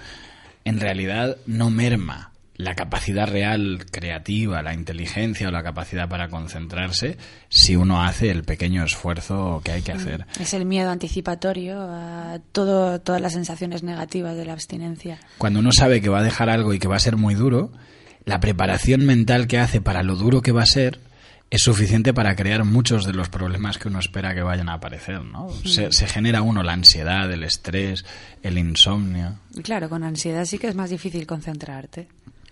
en realidad no merma la capacidad real creativa, la inteligencia o la capacidad para concentrarse si uno hace el pequeño esfuerzo que hay que hacer. Es el miedo anticipatorio a todo, todas las sensaciones negativas de la abstinencia. Cuando uno sabe que va a dejar algo y que va a ser muy duro, la preparación mental que hace para lo duro que va a ser es suficiente para crear muchos de los problemas que uno espera que vayan a aparecer, ¿no? Se, se genera uno la ansiedad, el estrés, el insomnio. Y claro, con ansiedad sí que es más difícil concentrarte.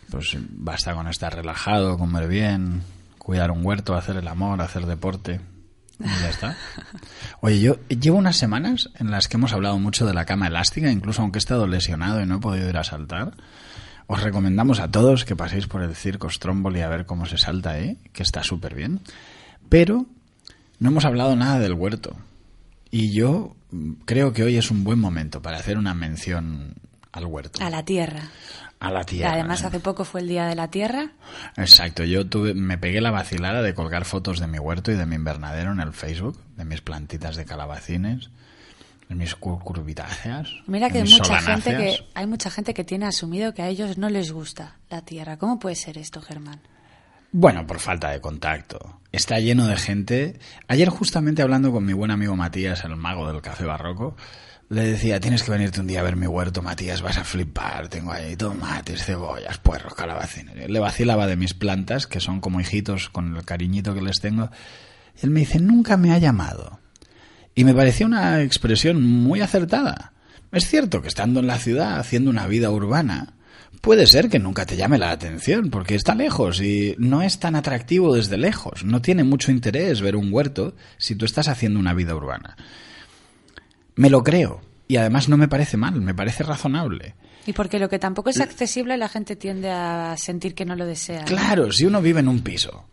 Pues basta con estar relajado, comer bien, cuidar un huerto, hacer el amor, hacer deporte. Y ya está. Oye, yo llevo unas semanas en las que hemos hablado mucho de la cama elástica, incluso aunque he estado lesionado y no he podido ir a saltar. Os recomendamos a todos que paséis por el circo Stromboli a ver cómo se salta ahí, que está súper bien. Pero no hemos hablado nada del huerto. Y yo creo que hoy es un buen momento para hacer una mención al huerto. A la tierra. A la tierra. además ¿eh? hace poco fue el Día de la Tierra. Exacto, yo tuve, me pegué la vacilada de colgar fotos de mi huerto y de mi invernadero en el Facebook, de mis plantitas de calabacines, mis cur- curvitáceas. Mira que mis mucha gente que hay mucha gente que tiene asumido que a ellos no les gusta la tierra. ¿Cómo puede ser esto, Germán? Bueno, por falta de contacto. Está lleno de gente. Ayer justamente hablando con mi buen amigo Matías, el mago del café barroco, le decía, tienes que venirte un día a ver mi huerto, Matías, vas a flipar. Tengo ahí tomates, cebollas, puerros, calabacines. Le vacilaba de mis plantas, que son como hijitos con el cariñito que les tengo. Y él me dice, nunca me ha llamado. Y me pareció una expresión muy acertada. Es cierto que estando en la ciudad, haciendo una vida urbana, puede ser que nunca te llame la atención, porque está lejos y no es tan atractivo desde lejos. No tiene mucho interés ver un huerto si tú estás haciendo una vida urbana. Me lo creo. y además no me parece mal, me parece razonable. Y porque lo que tampoco es accesible, la gente tiende a sentir que no lo desea. ¿no? Claro, si uno vive en un piso.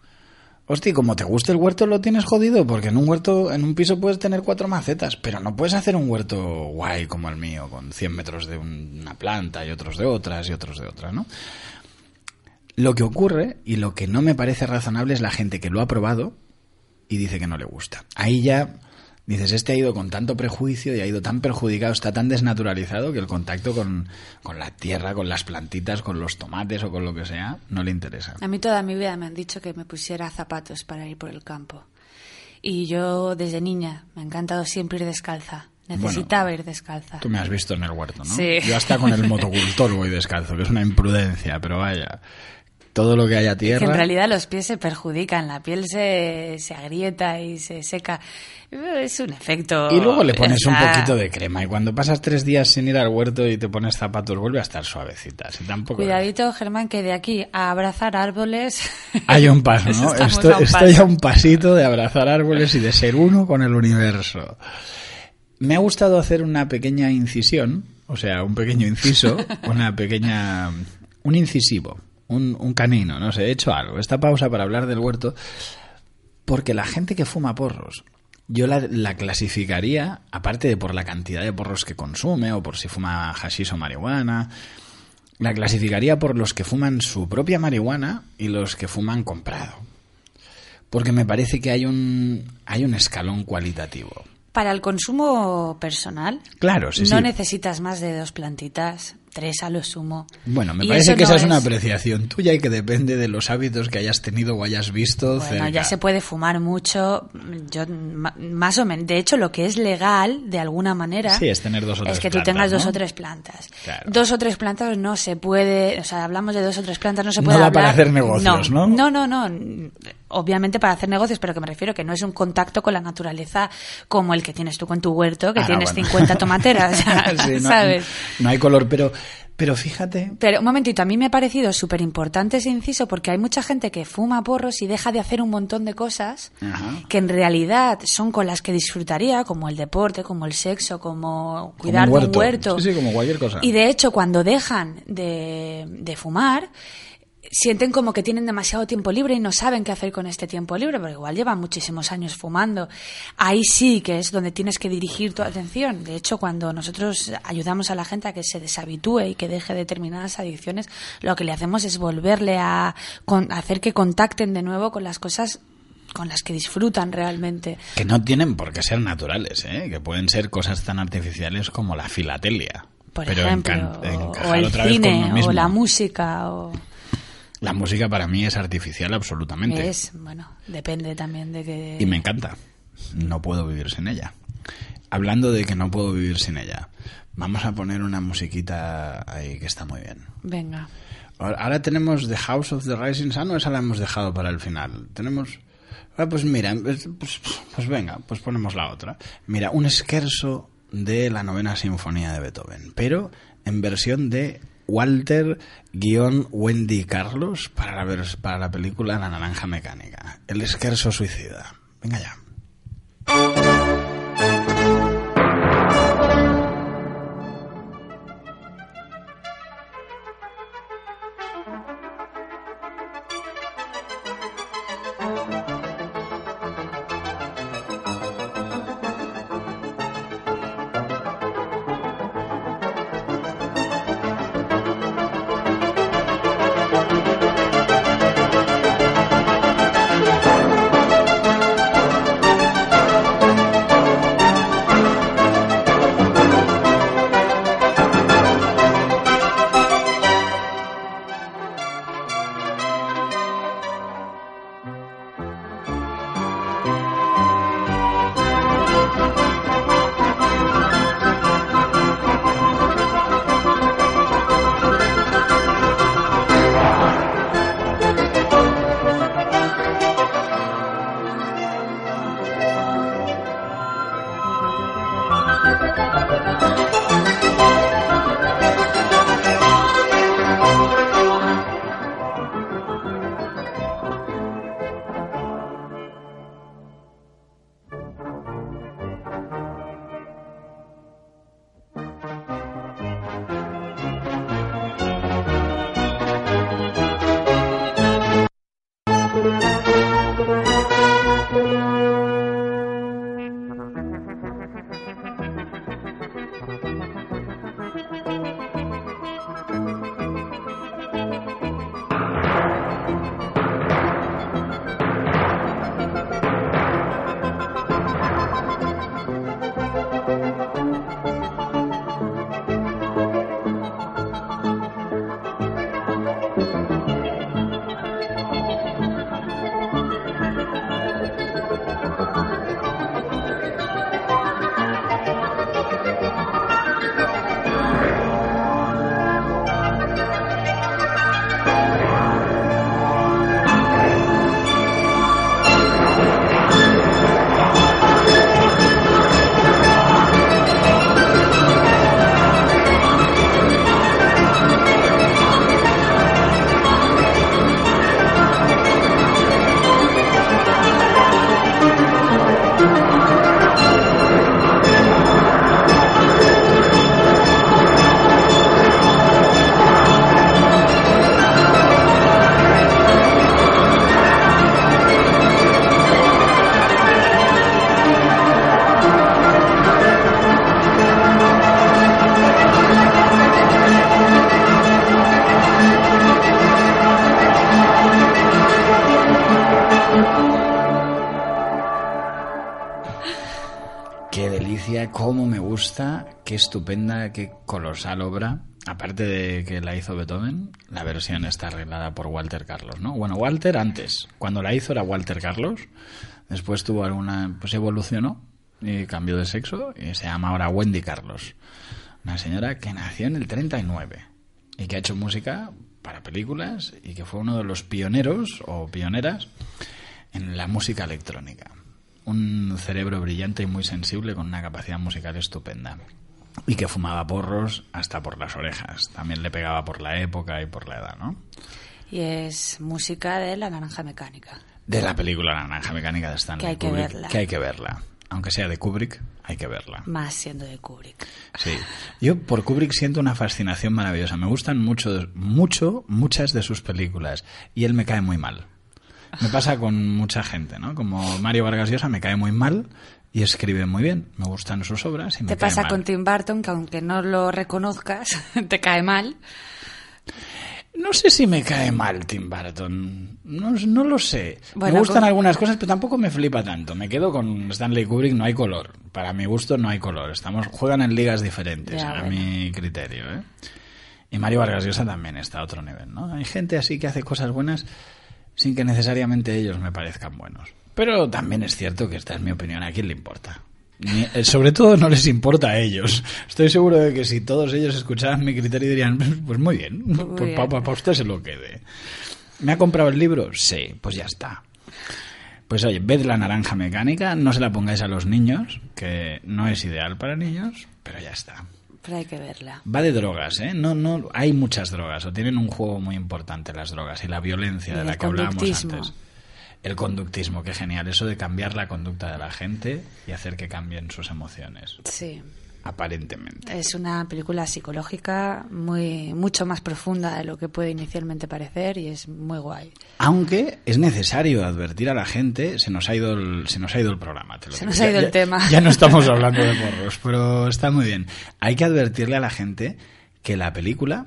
Hostia, como te guste el huerto lo tienes jodido, porque en un huerto, en un piso puedes tener cuatro macetas, pero no puedes hacer un huerto guay como el mío, con 100 metros de una planta y otros de otras y otros de otras, ¿no? Lo que ocurre y lo que no me parece razonable es la gente que lo ha probado y dice que no le gusta. Ahí ya dices, este ha ido con tanto prejuicio y ha ido tan perjudicado, está tan desnaturalizado que el contacto con, con la tierra, con las plantitas, con los tomates o con lo que sea, no le interesa. A mí toda mi vida me han dicho que me pusiera zapatos para ir por el campo. Y yo desde niña me ha encantado siempre ir descalza. Necesitaba ir descalza. Tú me has visto en el huerto, ¿no? Sí. Yo hasta con el motocultor voy descalzo, que es una imprudencia, pero vaya. Todo lo que haya Que tierra. en realidad los pies se perjudican, la piel se, se agrieta y se seca. Es un efecto. Y luego le pones un poquito de crema. Y cuando pasas tres días sin ir al huerto y te pones zapatos, vuelve a estar suavecita. Si tampoco. Cuidadito, Germán, que de aquí a abrazar árboles. Hay un paso, ¿no? Estoy, a un estoy paso. a un pasito de abrazar árboles y de ser uno con el universo. Me ha gustado hacer una pequeña incisión, o sea, un pequeño inciso, una pequeña. un incisivo, un, un canino, no sé, he hecho algo. Esta pausa para hablar del huerto, porque la gente que fuma porros, yo la, la clasificaría, aparte de por la cantidad de porros que consume o por si fuma hashish o marihuana, la clasificaría por los que fuman su propia marihuana y los que fuman comprado. Porque me parece que hay un, hay un escalón cualitativo. Para el consumo personal, Claro, sí, no sí. necesitas más de dos plantitas, tres a lo sumo. Bueno, me Y parece que no esa es una apreciación tuya y que depende de los hábitos que hayas tenido o hayas visto Bueno, cerca. ya se puede fumar mucho, yo más o menos. De hecho, lo que es legal, de alguna manera, Sí, es tener dos o es tres que tú plantas, tengas dos o tres plantas. Claro. Dos o tres plantas no se puede, o sea, hablamos de dos o tres plantas, no se puede da hablar. para hacer negocios, ¿no? No, no, no. Obviamente para hacer negocios, pero que me refiero que no es un contacto con la naturaleza como el que tienes tú con tu huerto, que Ah, no, tienes bueno. 50 tomateras, Sí, no- ¿sabes? No, hay color, pero, pero fíjate. Pero un momentito, a mí me ha parecido súper importante ese inciso porque hay mucha gente que fuma porros y deja de hacer un montón de cosas Ajá. que en realidad son con las que disfrutaría, como el deporte, como el sexo, como cuidar como un de un huerto. Sí, sí, como cualquier cosa. Y de hecho, cuando dejan de, de fumar, sienten como que tienen demasiado tiempo libre y no saben qué hacer con este tiempo libre, porque igual llevan muchísimos años fumando. Ahí sí que es donde tienes que dirigir tu atención. De hecho, cuando nosotros ayudamos a la gente a que se deshabitúe y que deje determinadas adicciones, lo que le hacemos es volverle a, con- a hacer que contacten de nuevo con las cosas con las que disfrutan realmente. Que no tienen por qué ser naturales, ¿eh? que pueden ser cosas tan artificiales como la filatelia. Por pero ejemplo, o- el otra vez con cine, o la música, o... La música para mí es artificial absolutamente. Es, bueno, depende también de que... Y me encanta. No puedo vivir sin ella. Hablando de que no puedo vivir sin ella, vamos a poner una musiquita ahí que está muy bien. Venga. Ahora tenemos The House of the Rising Sun o esa la hemos dejado para el final. Tenemos... Ah, pues mira, pues, pues- pues venga, pues ponemos la otra. Mira, un esquerzo de la novena sinfonía de Beethoven, pero en versión de Walter-Wendy Carlos para la, para la película La Naranja Mecánica. El esquerzo suicida. Venga ya. Qué delicia, cómo me gusta, qué estupenda, qué colosal obra. Aparte de que la hizo Beethoven, la versión está arreglada por Walter Carlos, ¿no? Bueno, Walter antes, cuando la hizo era Walter Carlos, después tuvo alguna, pues evolucionó y cambió de sexo y se llama ahora Wendy Carlos. Una señora que nació en el 39 y que ha hecho música para películas y que fue uno de los pioneros o pioneras en la música electrónica. Un cerebro brillante y muy sensible con una capacidad musical estupenda. Y que fumaba porros hasta por las orejas. También le pegaba por la época y por la edad, ¿no? Y es música de La Naranja Mecánica. De la película La Naranja Mecánica de Stanley Que hay que Kubrick, verla. Que hay que verla. Aunque sea de Kubrick, hay que verla. Más siendo de Kubrick. Sí. Yo por Kubrick siento una fascinación maravillosa. Me gustan mucho, mucho, muchas de sus películas. Y él me cae muy mal. Me pasa con mucha gente, ¿no? Como Mario Vargas Llosa me cae muy mal y escribe muy bien. Me gustan sus obras y me Te cae pasa mal. con Tim Burton, que aunque no lo reconozcas, te cae mal. No sé si me cae mal Tim Burton. No, no lo sé. Bueno, me gustan con- algunas cosas, pero tampoco me flipa tanto. Me quedo con Stanley Kubrick, no hay color. Para mi gusto no hay color. Estamos, juegan en ligas diferentes, Ya, a bueno. mi criterio. ¿eh? Y Mario Vargas Llosa también está a otro nivel. ¿no? Hay gente así que hace cosas buenas sin que necesariamente ellos me parezcan buenos. Pero también es cierto que esta es mi opinión. ¿A quién le importa? Ni- eh, sobre todo no les importa a ellos. Estoy seguro de que si todos ellos escucharan mi criterio dirían, pues muy bien, pues bien. para usted se lo quede. ¿Me ha comprado el libro? Sí, pues ya está. Pues oye, ved la naranja mecánica, no se la pongáis a los niños, que no es ideal para niños, pero ya está. Pero hay que verla. Va de drogas, ¿eh? No, no, hay muchas drogas, o tienen un juego muy importante las drogas y la violencia Y de la que hablábamos antes. El conductismo, qué genial, eso de cambiar la conducta de la gente y hacer que cambien sus emociones, Sí. Aparentemente. Es una película psicológica muy mucho más profunda de lo que puede inicialmente parecer y es muy guay. Aunque es necesario advertir a la gente, se nos ha ido el, se nos ha ido el programa. te lo Se digo. nos ha Ya- ido el ya- tema. Ya no estamos hablando de porros, pero está muy bien. Hay que advertirle a la gente que la película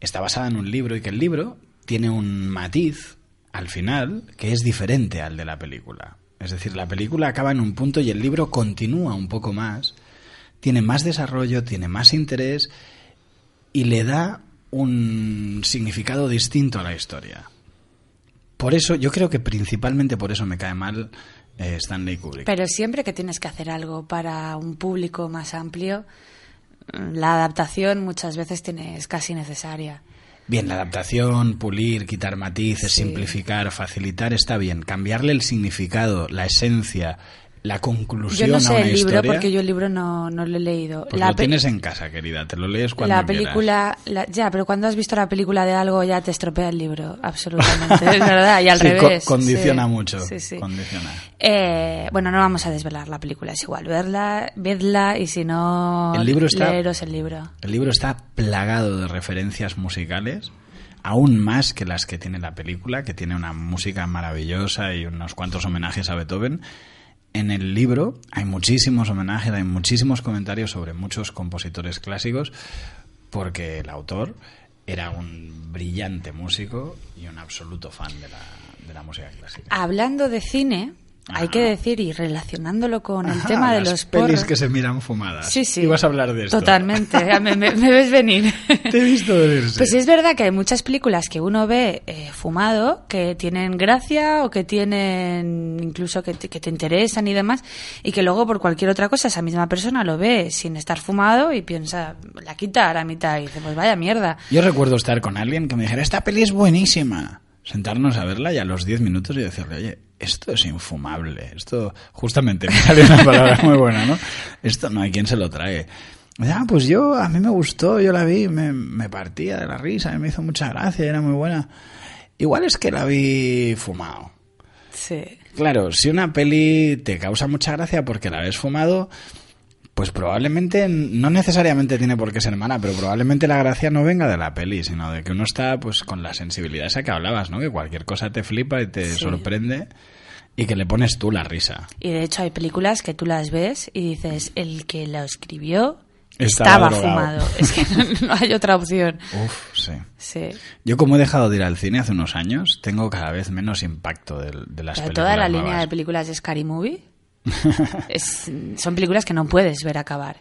está basada en un libro y que el libro tiene un matiz al final que es diferente al de la película. Es decir, la película acaba en un punto y el libro continúa un poco más, tiene más desarrollo, tiene más interés y le da un significado distinto a la historia. Por eso, yo creo que principalmente por eso me cae mal eh, Stanley Kubrick. Pero siempre que tienes que hacer algo para un público más amplio, la adaptación muchas veces tiene, es casi necesaria. Bien, la adaptación, pulir, quitar matices, Sí. simplificar, facilitar está bien. Cambiarle el significado, la esencia, la conclusión Yo no a sé una el libro historia. porque yo el libro no, no lo he leído. Pues la lo tienes en casa, querida, te lo lees cuando la película, la- ya, pero cuando has visto la película de algo ya te estropea el libro, absolutamente, es verdad, y al Sí, co- revés. condiciona sí, mucho. Sí, sí. Condiciona. Eh, bueno, no vamos a desvelar la película, es igual, verla, vedla y si no, El libro está- leeros el libro. El libro está plagado de referencias musicales, aún más que las que tiene la película, que tiene una música maravillosa y unos cuantos homenajes a Beethoven. En el libro hay muchísimos homenajes, hay muchísimos comentarios sobre muchos compositores clásicos, porque el autor era un brillante músico y un absoluto fan de la, de la música clásica. Hablando de cine, hay Ajá. que decir, y relacionándolo con el Ajá, tema de las los pelis porros... que se miran fumadas. Sí, sí. Ibas a hablar de esto. Totalmente, me, me- me ves venir. Te he visto venirse. Pues es verdad que hay muchas películas que uno ve eh, fumado, que tienen gracia o que tienen incluso que te, que te interesan y demás, y que luego por cualquier otra cosa esa misma persona lo ve sin estar fumado y piensa, la quita a la mitad y dice, pues vaya mierda. Yo recuerdo estar con alguien que me dijera, esta peli es buenísima. Sentarnos a verla y a los 10 minutos y decirle, oye, esto es infumable. Esto, justamente, me salió una palabra muy buena, ¿no? Esto no hay quien se lo trague. Ah, pues yo, a mí me gustó, yo la vi, me, me partía de la risa, me hizo mucha gracia, era muy buena. Igual es que la vi fumado. Sí. Claro, si una peli te causa mucha gracia porque la ves fumado, pues probablemente, no necesariamente tiene por qué ser mala, pero probablemente la gracia no venga de la peli, sino de que uno está pues con la sensibilidad esa que hablabas, ¿no? Que cualquier cosa te flipa y te Sí. sorprende y que le pones tú la risa. Y de hecho hay películas que tú las ves y dices, el que la escribió Estaba fumado. Es que no, no hay otra opción. Uf, sí. Sí. Yo como he dejado de ir al cine hace unos años, tengo cada vez menos impacto de, las Pero películas toda la línea de películas de Scary Movie Es- son películas que no puedes ver acabar.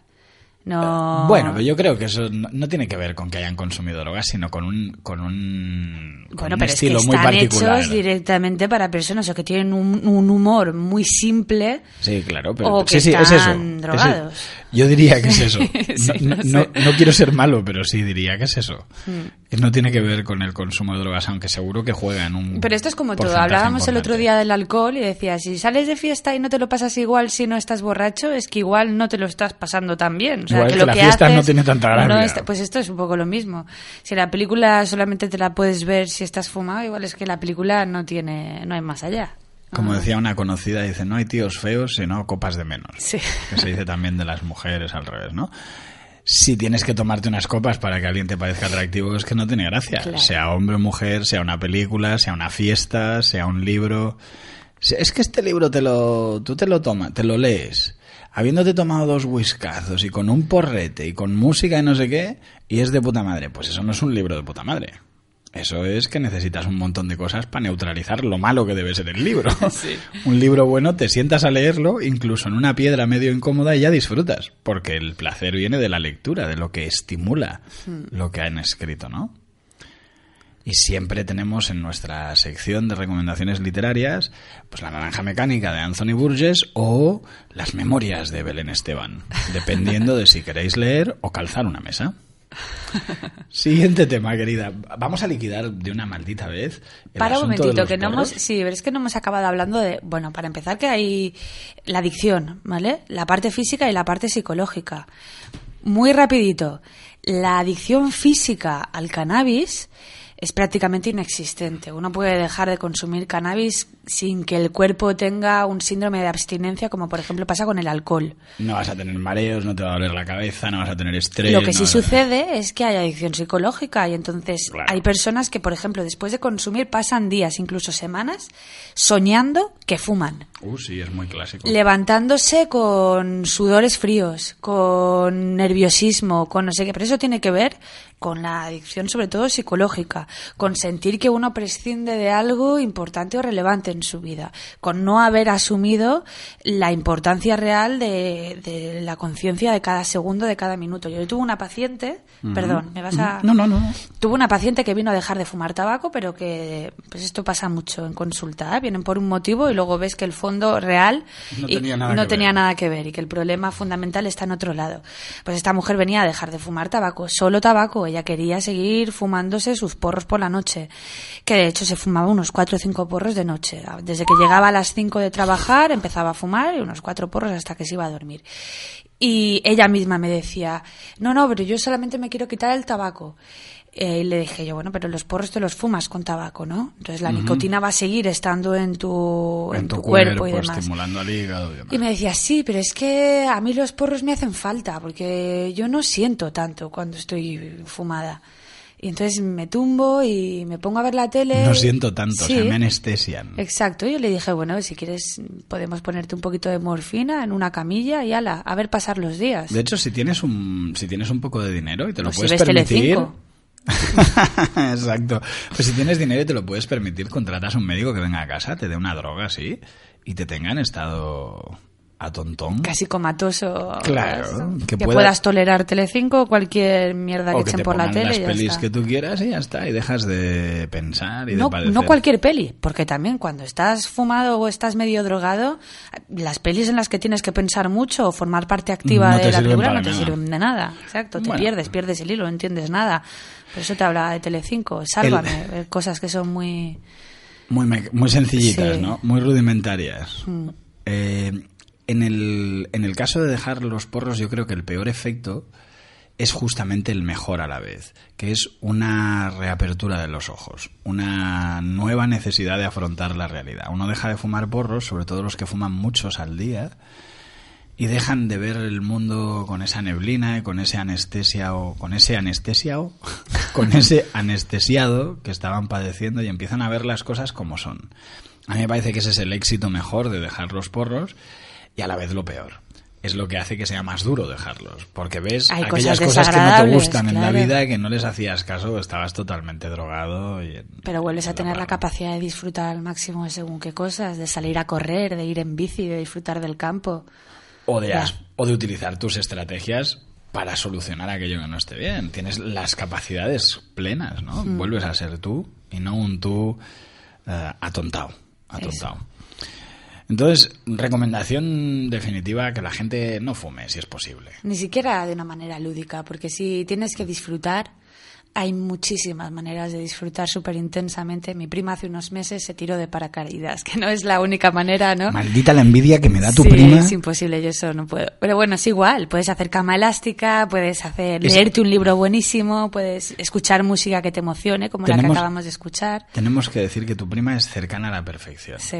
No. Bueno, pero yo creo que eso no, tiene que ver con que hayan consumido drogas, sino con un, con un, con Bueno, un pero es que estilo muy están particular. hechos directamente para personas o que tienen un, un humor muy simple. Sí, claro, pero O que sí, sí, es eso. están Es- drogados. Yo diría que es eso. Sí, no, no no- sé. no quiero ser malo, pero sí diría que es eso. Mm. No tiene que ver con el consumo de drogas, aunque seguro que juega en un. Pero esto es como todo. Hablábamos el otro día del alcohol y decía, si sales de fiesta y no te lo pasas igual si no estás borracho, es que igual no te lo estás pasando tan bien. O sea, Igual que que lo la que fiesta no tiene tanta gracia. está- pues esto es un poco lo mismo. Si la película solamente te la puedes ver si estás fumado, igual es que la película no tiene, no hay más allá. Como decía una conocida, dice, no hay tíos feos, sino copas de menos. Sí. Que se dice también de las mujeres al revés, ¿no? Si tienes que tomarte unas copas para que alguien te parezca atractivo, es que no tiene gracia. Claro. Sea hombre o mujer, sea una película, sea una fiesta, sea un libro. Es que este libro te lo, tú te lo tomas, te lo lees, habiéndote tomado dos whiskazos y con un porrete y con música y no sé qué, y es de puta madre. Pues eso no es un libro de puta madre. Eso es que necesitas un montón de cosas para neutralizar lo malo que debe ser el libro. Un libro bueno, te sientas a leerlo, incluso en una piedra medio incómoda, y ya disfrutas, porque el placer viene de la lectura, de lo que estimula lo que han escrito, ¿no? Y siempre tenemos en nuestra sección de recomendaciones literarias, pues la naranja mecánica de Anthony Burgess o las memorias de Belén Esteban, dependiendo de si queréis leer o calzar una mesa. Siguiente tema, querida. Vamos a liquidar de una maldita vez. el Para un momentito, que no hemos, sí, pero es que no hemos acabado hablando de, bueno, para empezar que hay la adicción, ¿vale? La parte física y la parte psicológica. Muy rapidito, la adicción física al cannabis es prácticamente inexistente. Uno puede dejar de consumir cannabis sin que el cuerpo tenga un síndrome de abstinencia, como por ejemplo pasa con el alcohol. No vas a tener mareos, no te va a doler la cabeza, no vas a tener estrés. Lo que no sí a- sucede es que hay adicción psicológica y entonces Claro. hay personas que, por ejemplo, después de consumir pasan días, incluso semanas, soñando que fuman, Uh, sí, es muy clásico. levantándose con sudores fríos, con nerviosismo, con no sé qué. Pero eso tiene que ver con la adicción, sobre todo psicológica, con sentir que uno prescinde de algo importante o relevante en su vida, con no haber asumido la importancia real de, de la conciencia de cada segundo, de cada minuto. Yo tuve una paciente, perdón, me vas a... No, no, no. Tuve una paciente que vino a dejar de fumar tabaco, pero que pues esto pasa mucho en consulta. ¿eh? Vienen por un motivo y luego ves que el fondo real No y- tenía nada no que tenía ver. nada que ver y que el problema fundamental está en otro lado. Pues esta mujer venía a dejar de fumar tabaco, solo tabaco. Ella quería seguir fumándose sus porros por la noche, que de hecho se fumaba unos cuatro o cinco porros de noche. Desde que llegaba a las cinco de trabajar empezaba a fumar y unos cuatro porros hasta que se iba a dormir. Y ella misma me decía, no, no, pero yo solamente me quiero quitar el tabaco. Eh, y le dije yo, bueno, pero los porros te los fumas con tabaco, ¿no? Entonces la nicotina va a seguir estando en tu, en tu cuerpo, y demás. estimulando al hígado y demás. Y me decía, sí, pero es que a mí los porros me hacen falta, porque yo no siento tanto cuando estoy fumada. Y entonces me tumbo y me pongo a ver la tele. No siento tanto, o sea, Sí. me anestesian. Exacto, yo le dije, bueno, si quieres podemos ponerte un poquito de morfina en una camilla y ala, a ver pasar los días. De hecho, si tienes un si tienes un poco de dinero y te lo Pues si puedes ves permitir. Exacto. Pues si tienes dinero y te lo puedes permitir, contratas a un médico que venga a casa, te dé una droga así y te tenga en estado a tontón. Casi comatoso. Claro, que que, pueda- puedas tolerar Telecinco o cualquier mierda que o que echen te por la tele. las y ya pelis está. que tú quieras y ya está. Y dejas de pensar y no, de padecer. no cualquier peli, porque también cuando estás fumado o estás medio drogado, las pelis en las que tienes que pensar mucho o formar parte activa No de la película no te nada. sirven de nada. Exacto, te Bueno. pierdes, pierdes el hilo, no entiendes nada. Por eso te hablaba de Telecinco, sálvame, ver cosas que son muy... Muy, muy sencillitas, Sí. ¿no? Muy rudimentarias. Mm. Eh, en, el, en el caso de dejar los porros, yo creo que el peor efecto es justamente el mejor a la vez, que es una reapertura de los ojos, una nueva necesidad de afrontar la realidad. Uno deja de fumar porros, sobre todo los que fuman muchos al día, y dejan de ver el mundo con esa neblina y con ese anestesia o con ese anestesiado, con ese anestesiado que estaban padeciendo y empiezan a ver las cosas como son. A mí me parece que ese es el éxito mejor de dejar los porros y a la vez lo peor. es lo que hace que sea más duro dejarlos. Porque ves Hay aquellas cosas cosas que no te gustan en la vida que no les hacías caso, estabas totalmente drogado. Y Pero vuelves a tener la capacidad de disfrutar al máximo de según qué cosas, de salir a correr, de ir en bici, de disfrutar del campo. O de, o de utilizar tus estrategias para solucionar aquello que no esté bien. Tienes las capacidades plenas, ¿no? Hmm. Vuelves a ser tú y no un tú eh, atontado. atontado. Entonces, recomendación definitiva que la gente no fume, si es posible. Ni siquiera de una manera lúdica, porque si tienes que disfrutar, hay muchísimas maneras de disfrutar súper intensamente. Mi prima hace unos meses se tiró de paracaídas, que no es la única manera, ¿no? Maldita la envidia que me da tu sí, prima. es imposible, yo eso no puedo. Pero bueno, es igual, puedes hacer cama elástica, puedes hacer Es- leerte un libro buenísimo, puedes escuchar música que te emocione, como la que acabamos de escuchar. Tenemos que decir que tu prima es cercana a la perfección. Sí.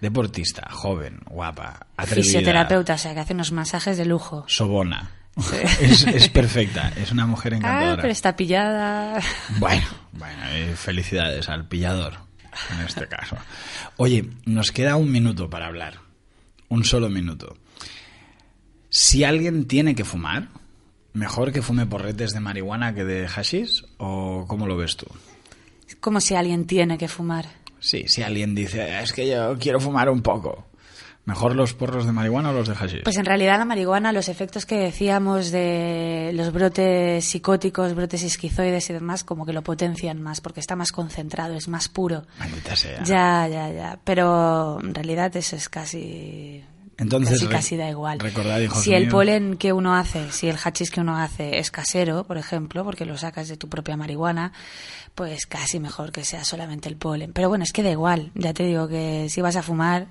Deportista, joven, guapa, atrevida. Fisioterapeuta, o sea, que hace unos masajes de lujo. Sobona. Es, es perfecta, es una mujer Ah, encantadora. pero está pillada. Bueno, bueno, eh, felicidades al pillador, en este caso. Oye, nos queda un minuto para hablar. Un solo minuto. Si alguien tiene que fumar, ¿mejor que fume porretes de marihuana que de hashish? ¿O cómo lo ves tú? Como si alguien tiene que fumar. Sí, si alguien dice, es que yo quiero fumar un poco. ¿Mejor los porros de marihuana o los de hashish? Pues en realidad la marihuana, los efectos que decíamos de los brotes psicóticos, brotes esquizoides y demás, como que lo potencian más, porque está más concentrado, es más puro. Maldita sea. Ya, ya, ya. Pero en realidad eso es casi. Entonces, casi, casi da igual. recordad, si el míos. polen que uno hace, si el hachís que uno hace es casero, por ejemplo, porque lo sacas de tu propia marihuana, pues casi mejor que sea solamente el polen. Pero bueno, es que da igual. Ya te digo que si vas a fumar,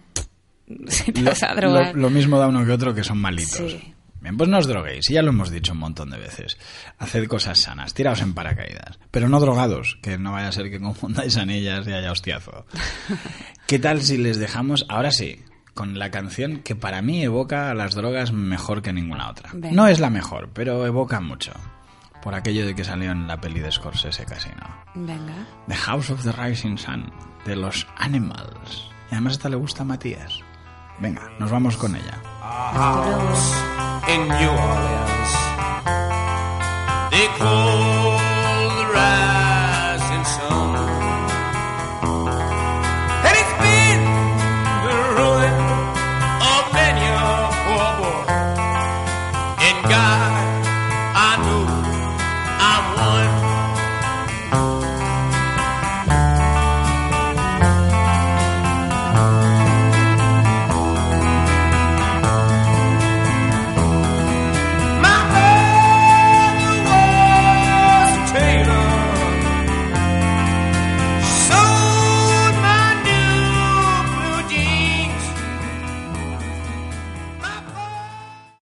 si te Lo, vas a drogar. lo- lo mismo da uno que otro que son malitos. Sí. Bien, pues no os droguéis, y ya lo hemos dicho un montón de veces. Haced cosas sanas, tiraos en paracaídas, pero no drogados, que no vaya a ser que confundáis anillas y haya hostiazo. ¿Qué tal si les dejamos, ahora sí, con la canción que para mí evoca a las drogas mejor que ninguna otra? No es la mejor, pero evoca mucho. Por aquello de que salió en la peli de Scorsese Casino. Venga. The House of the Rising Sun, de los Animals. Y además esta le gusta a Matías. Venga, nos vamos con ella. God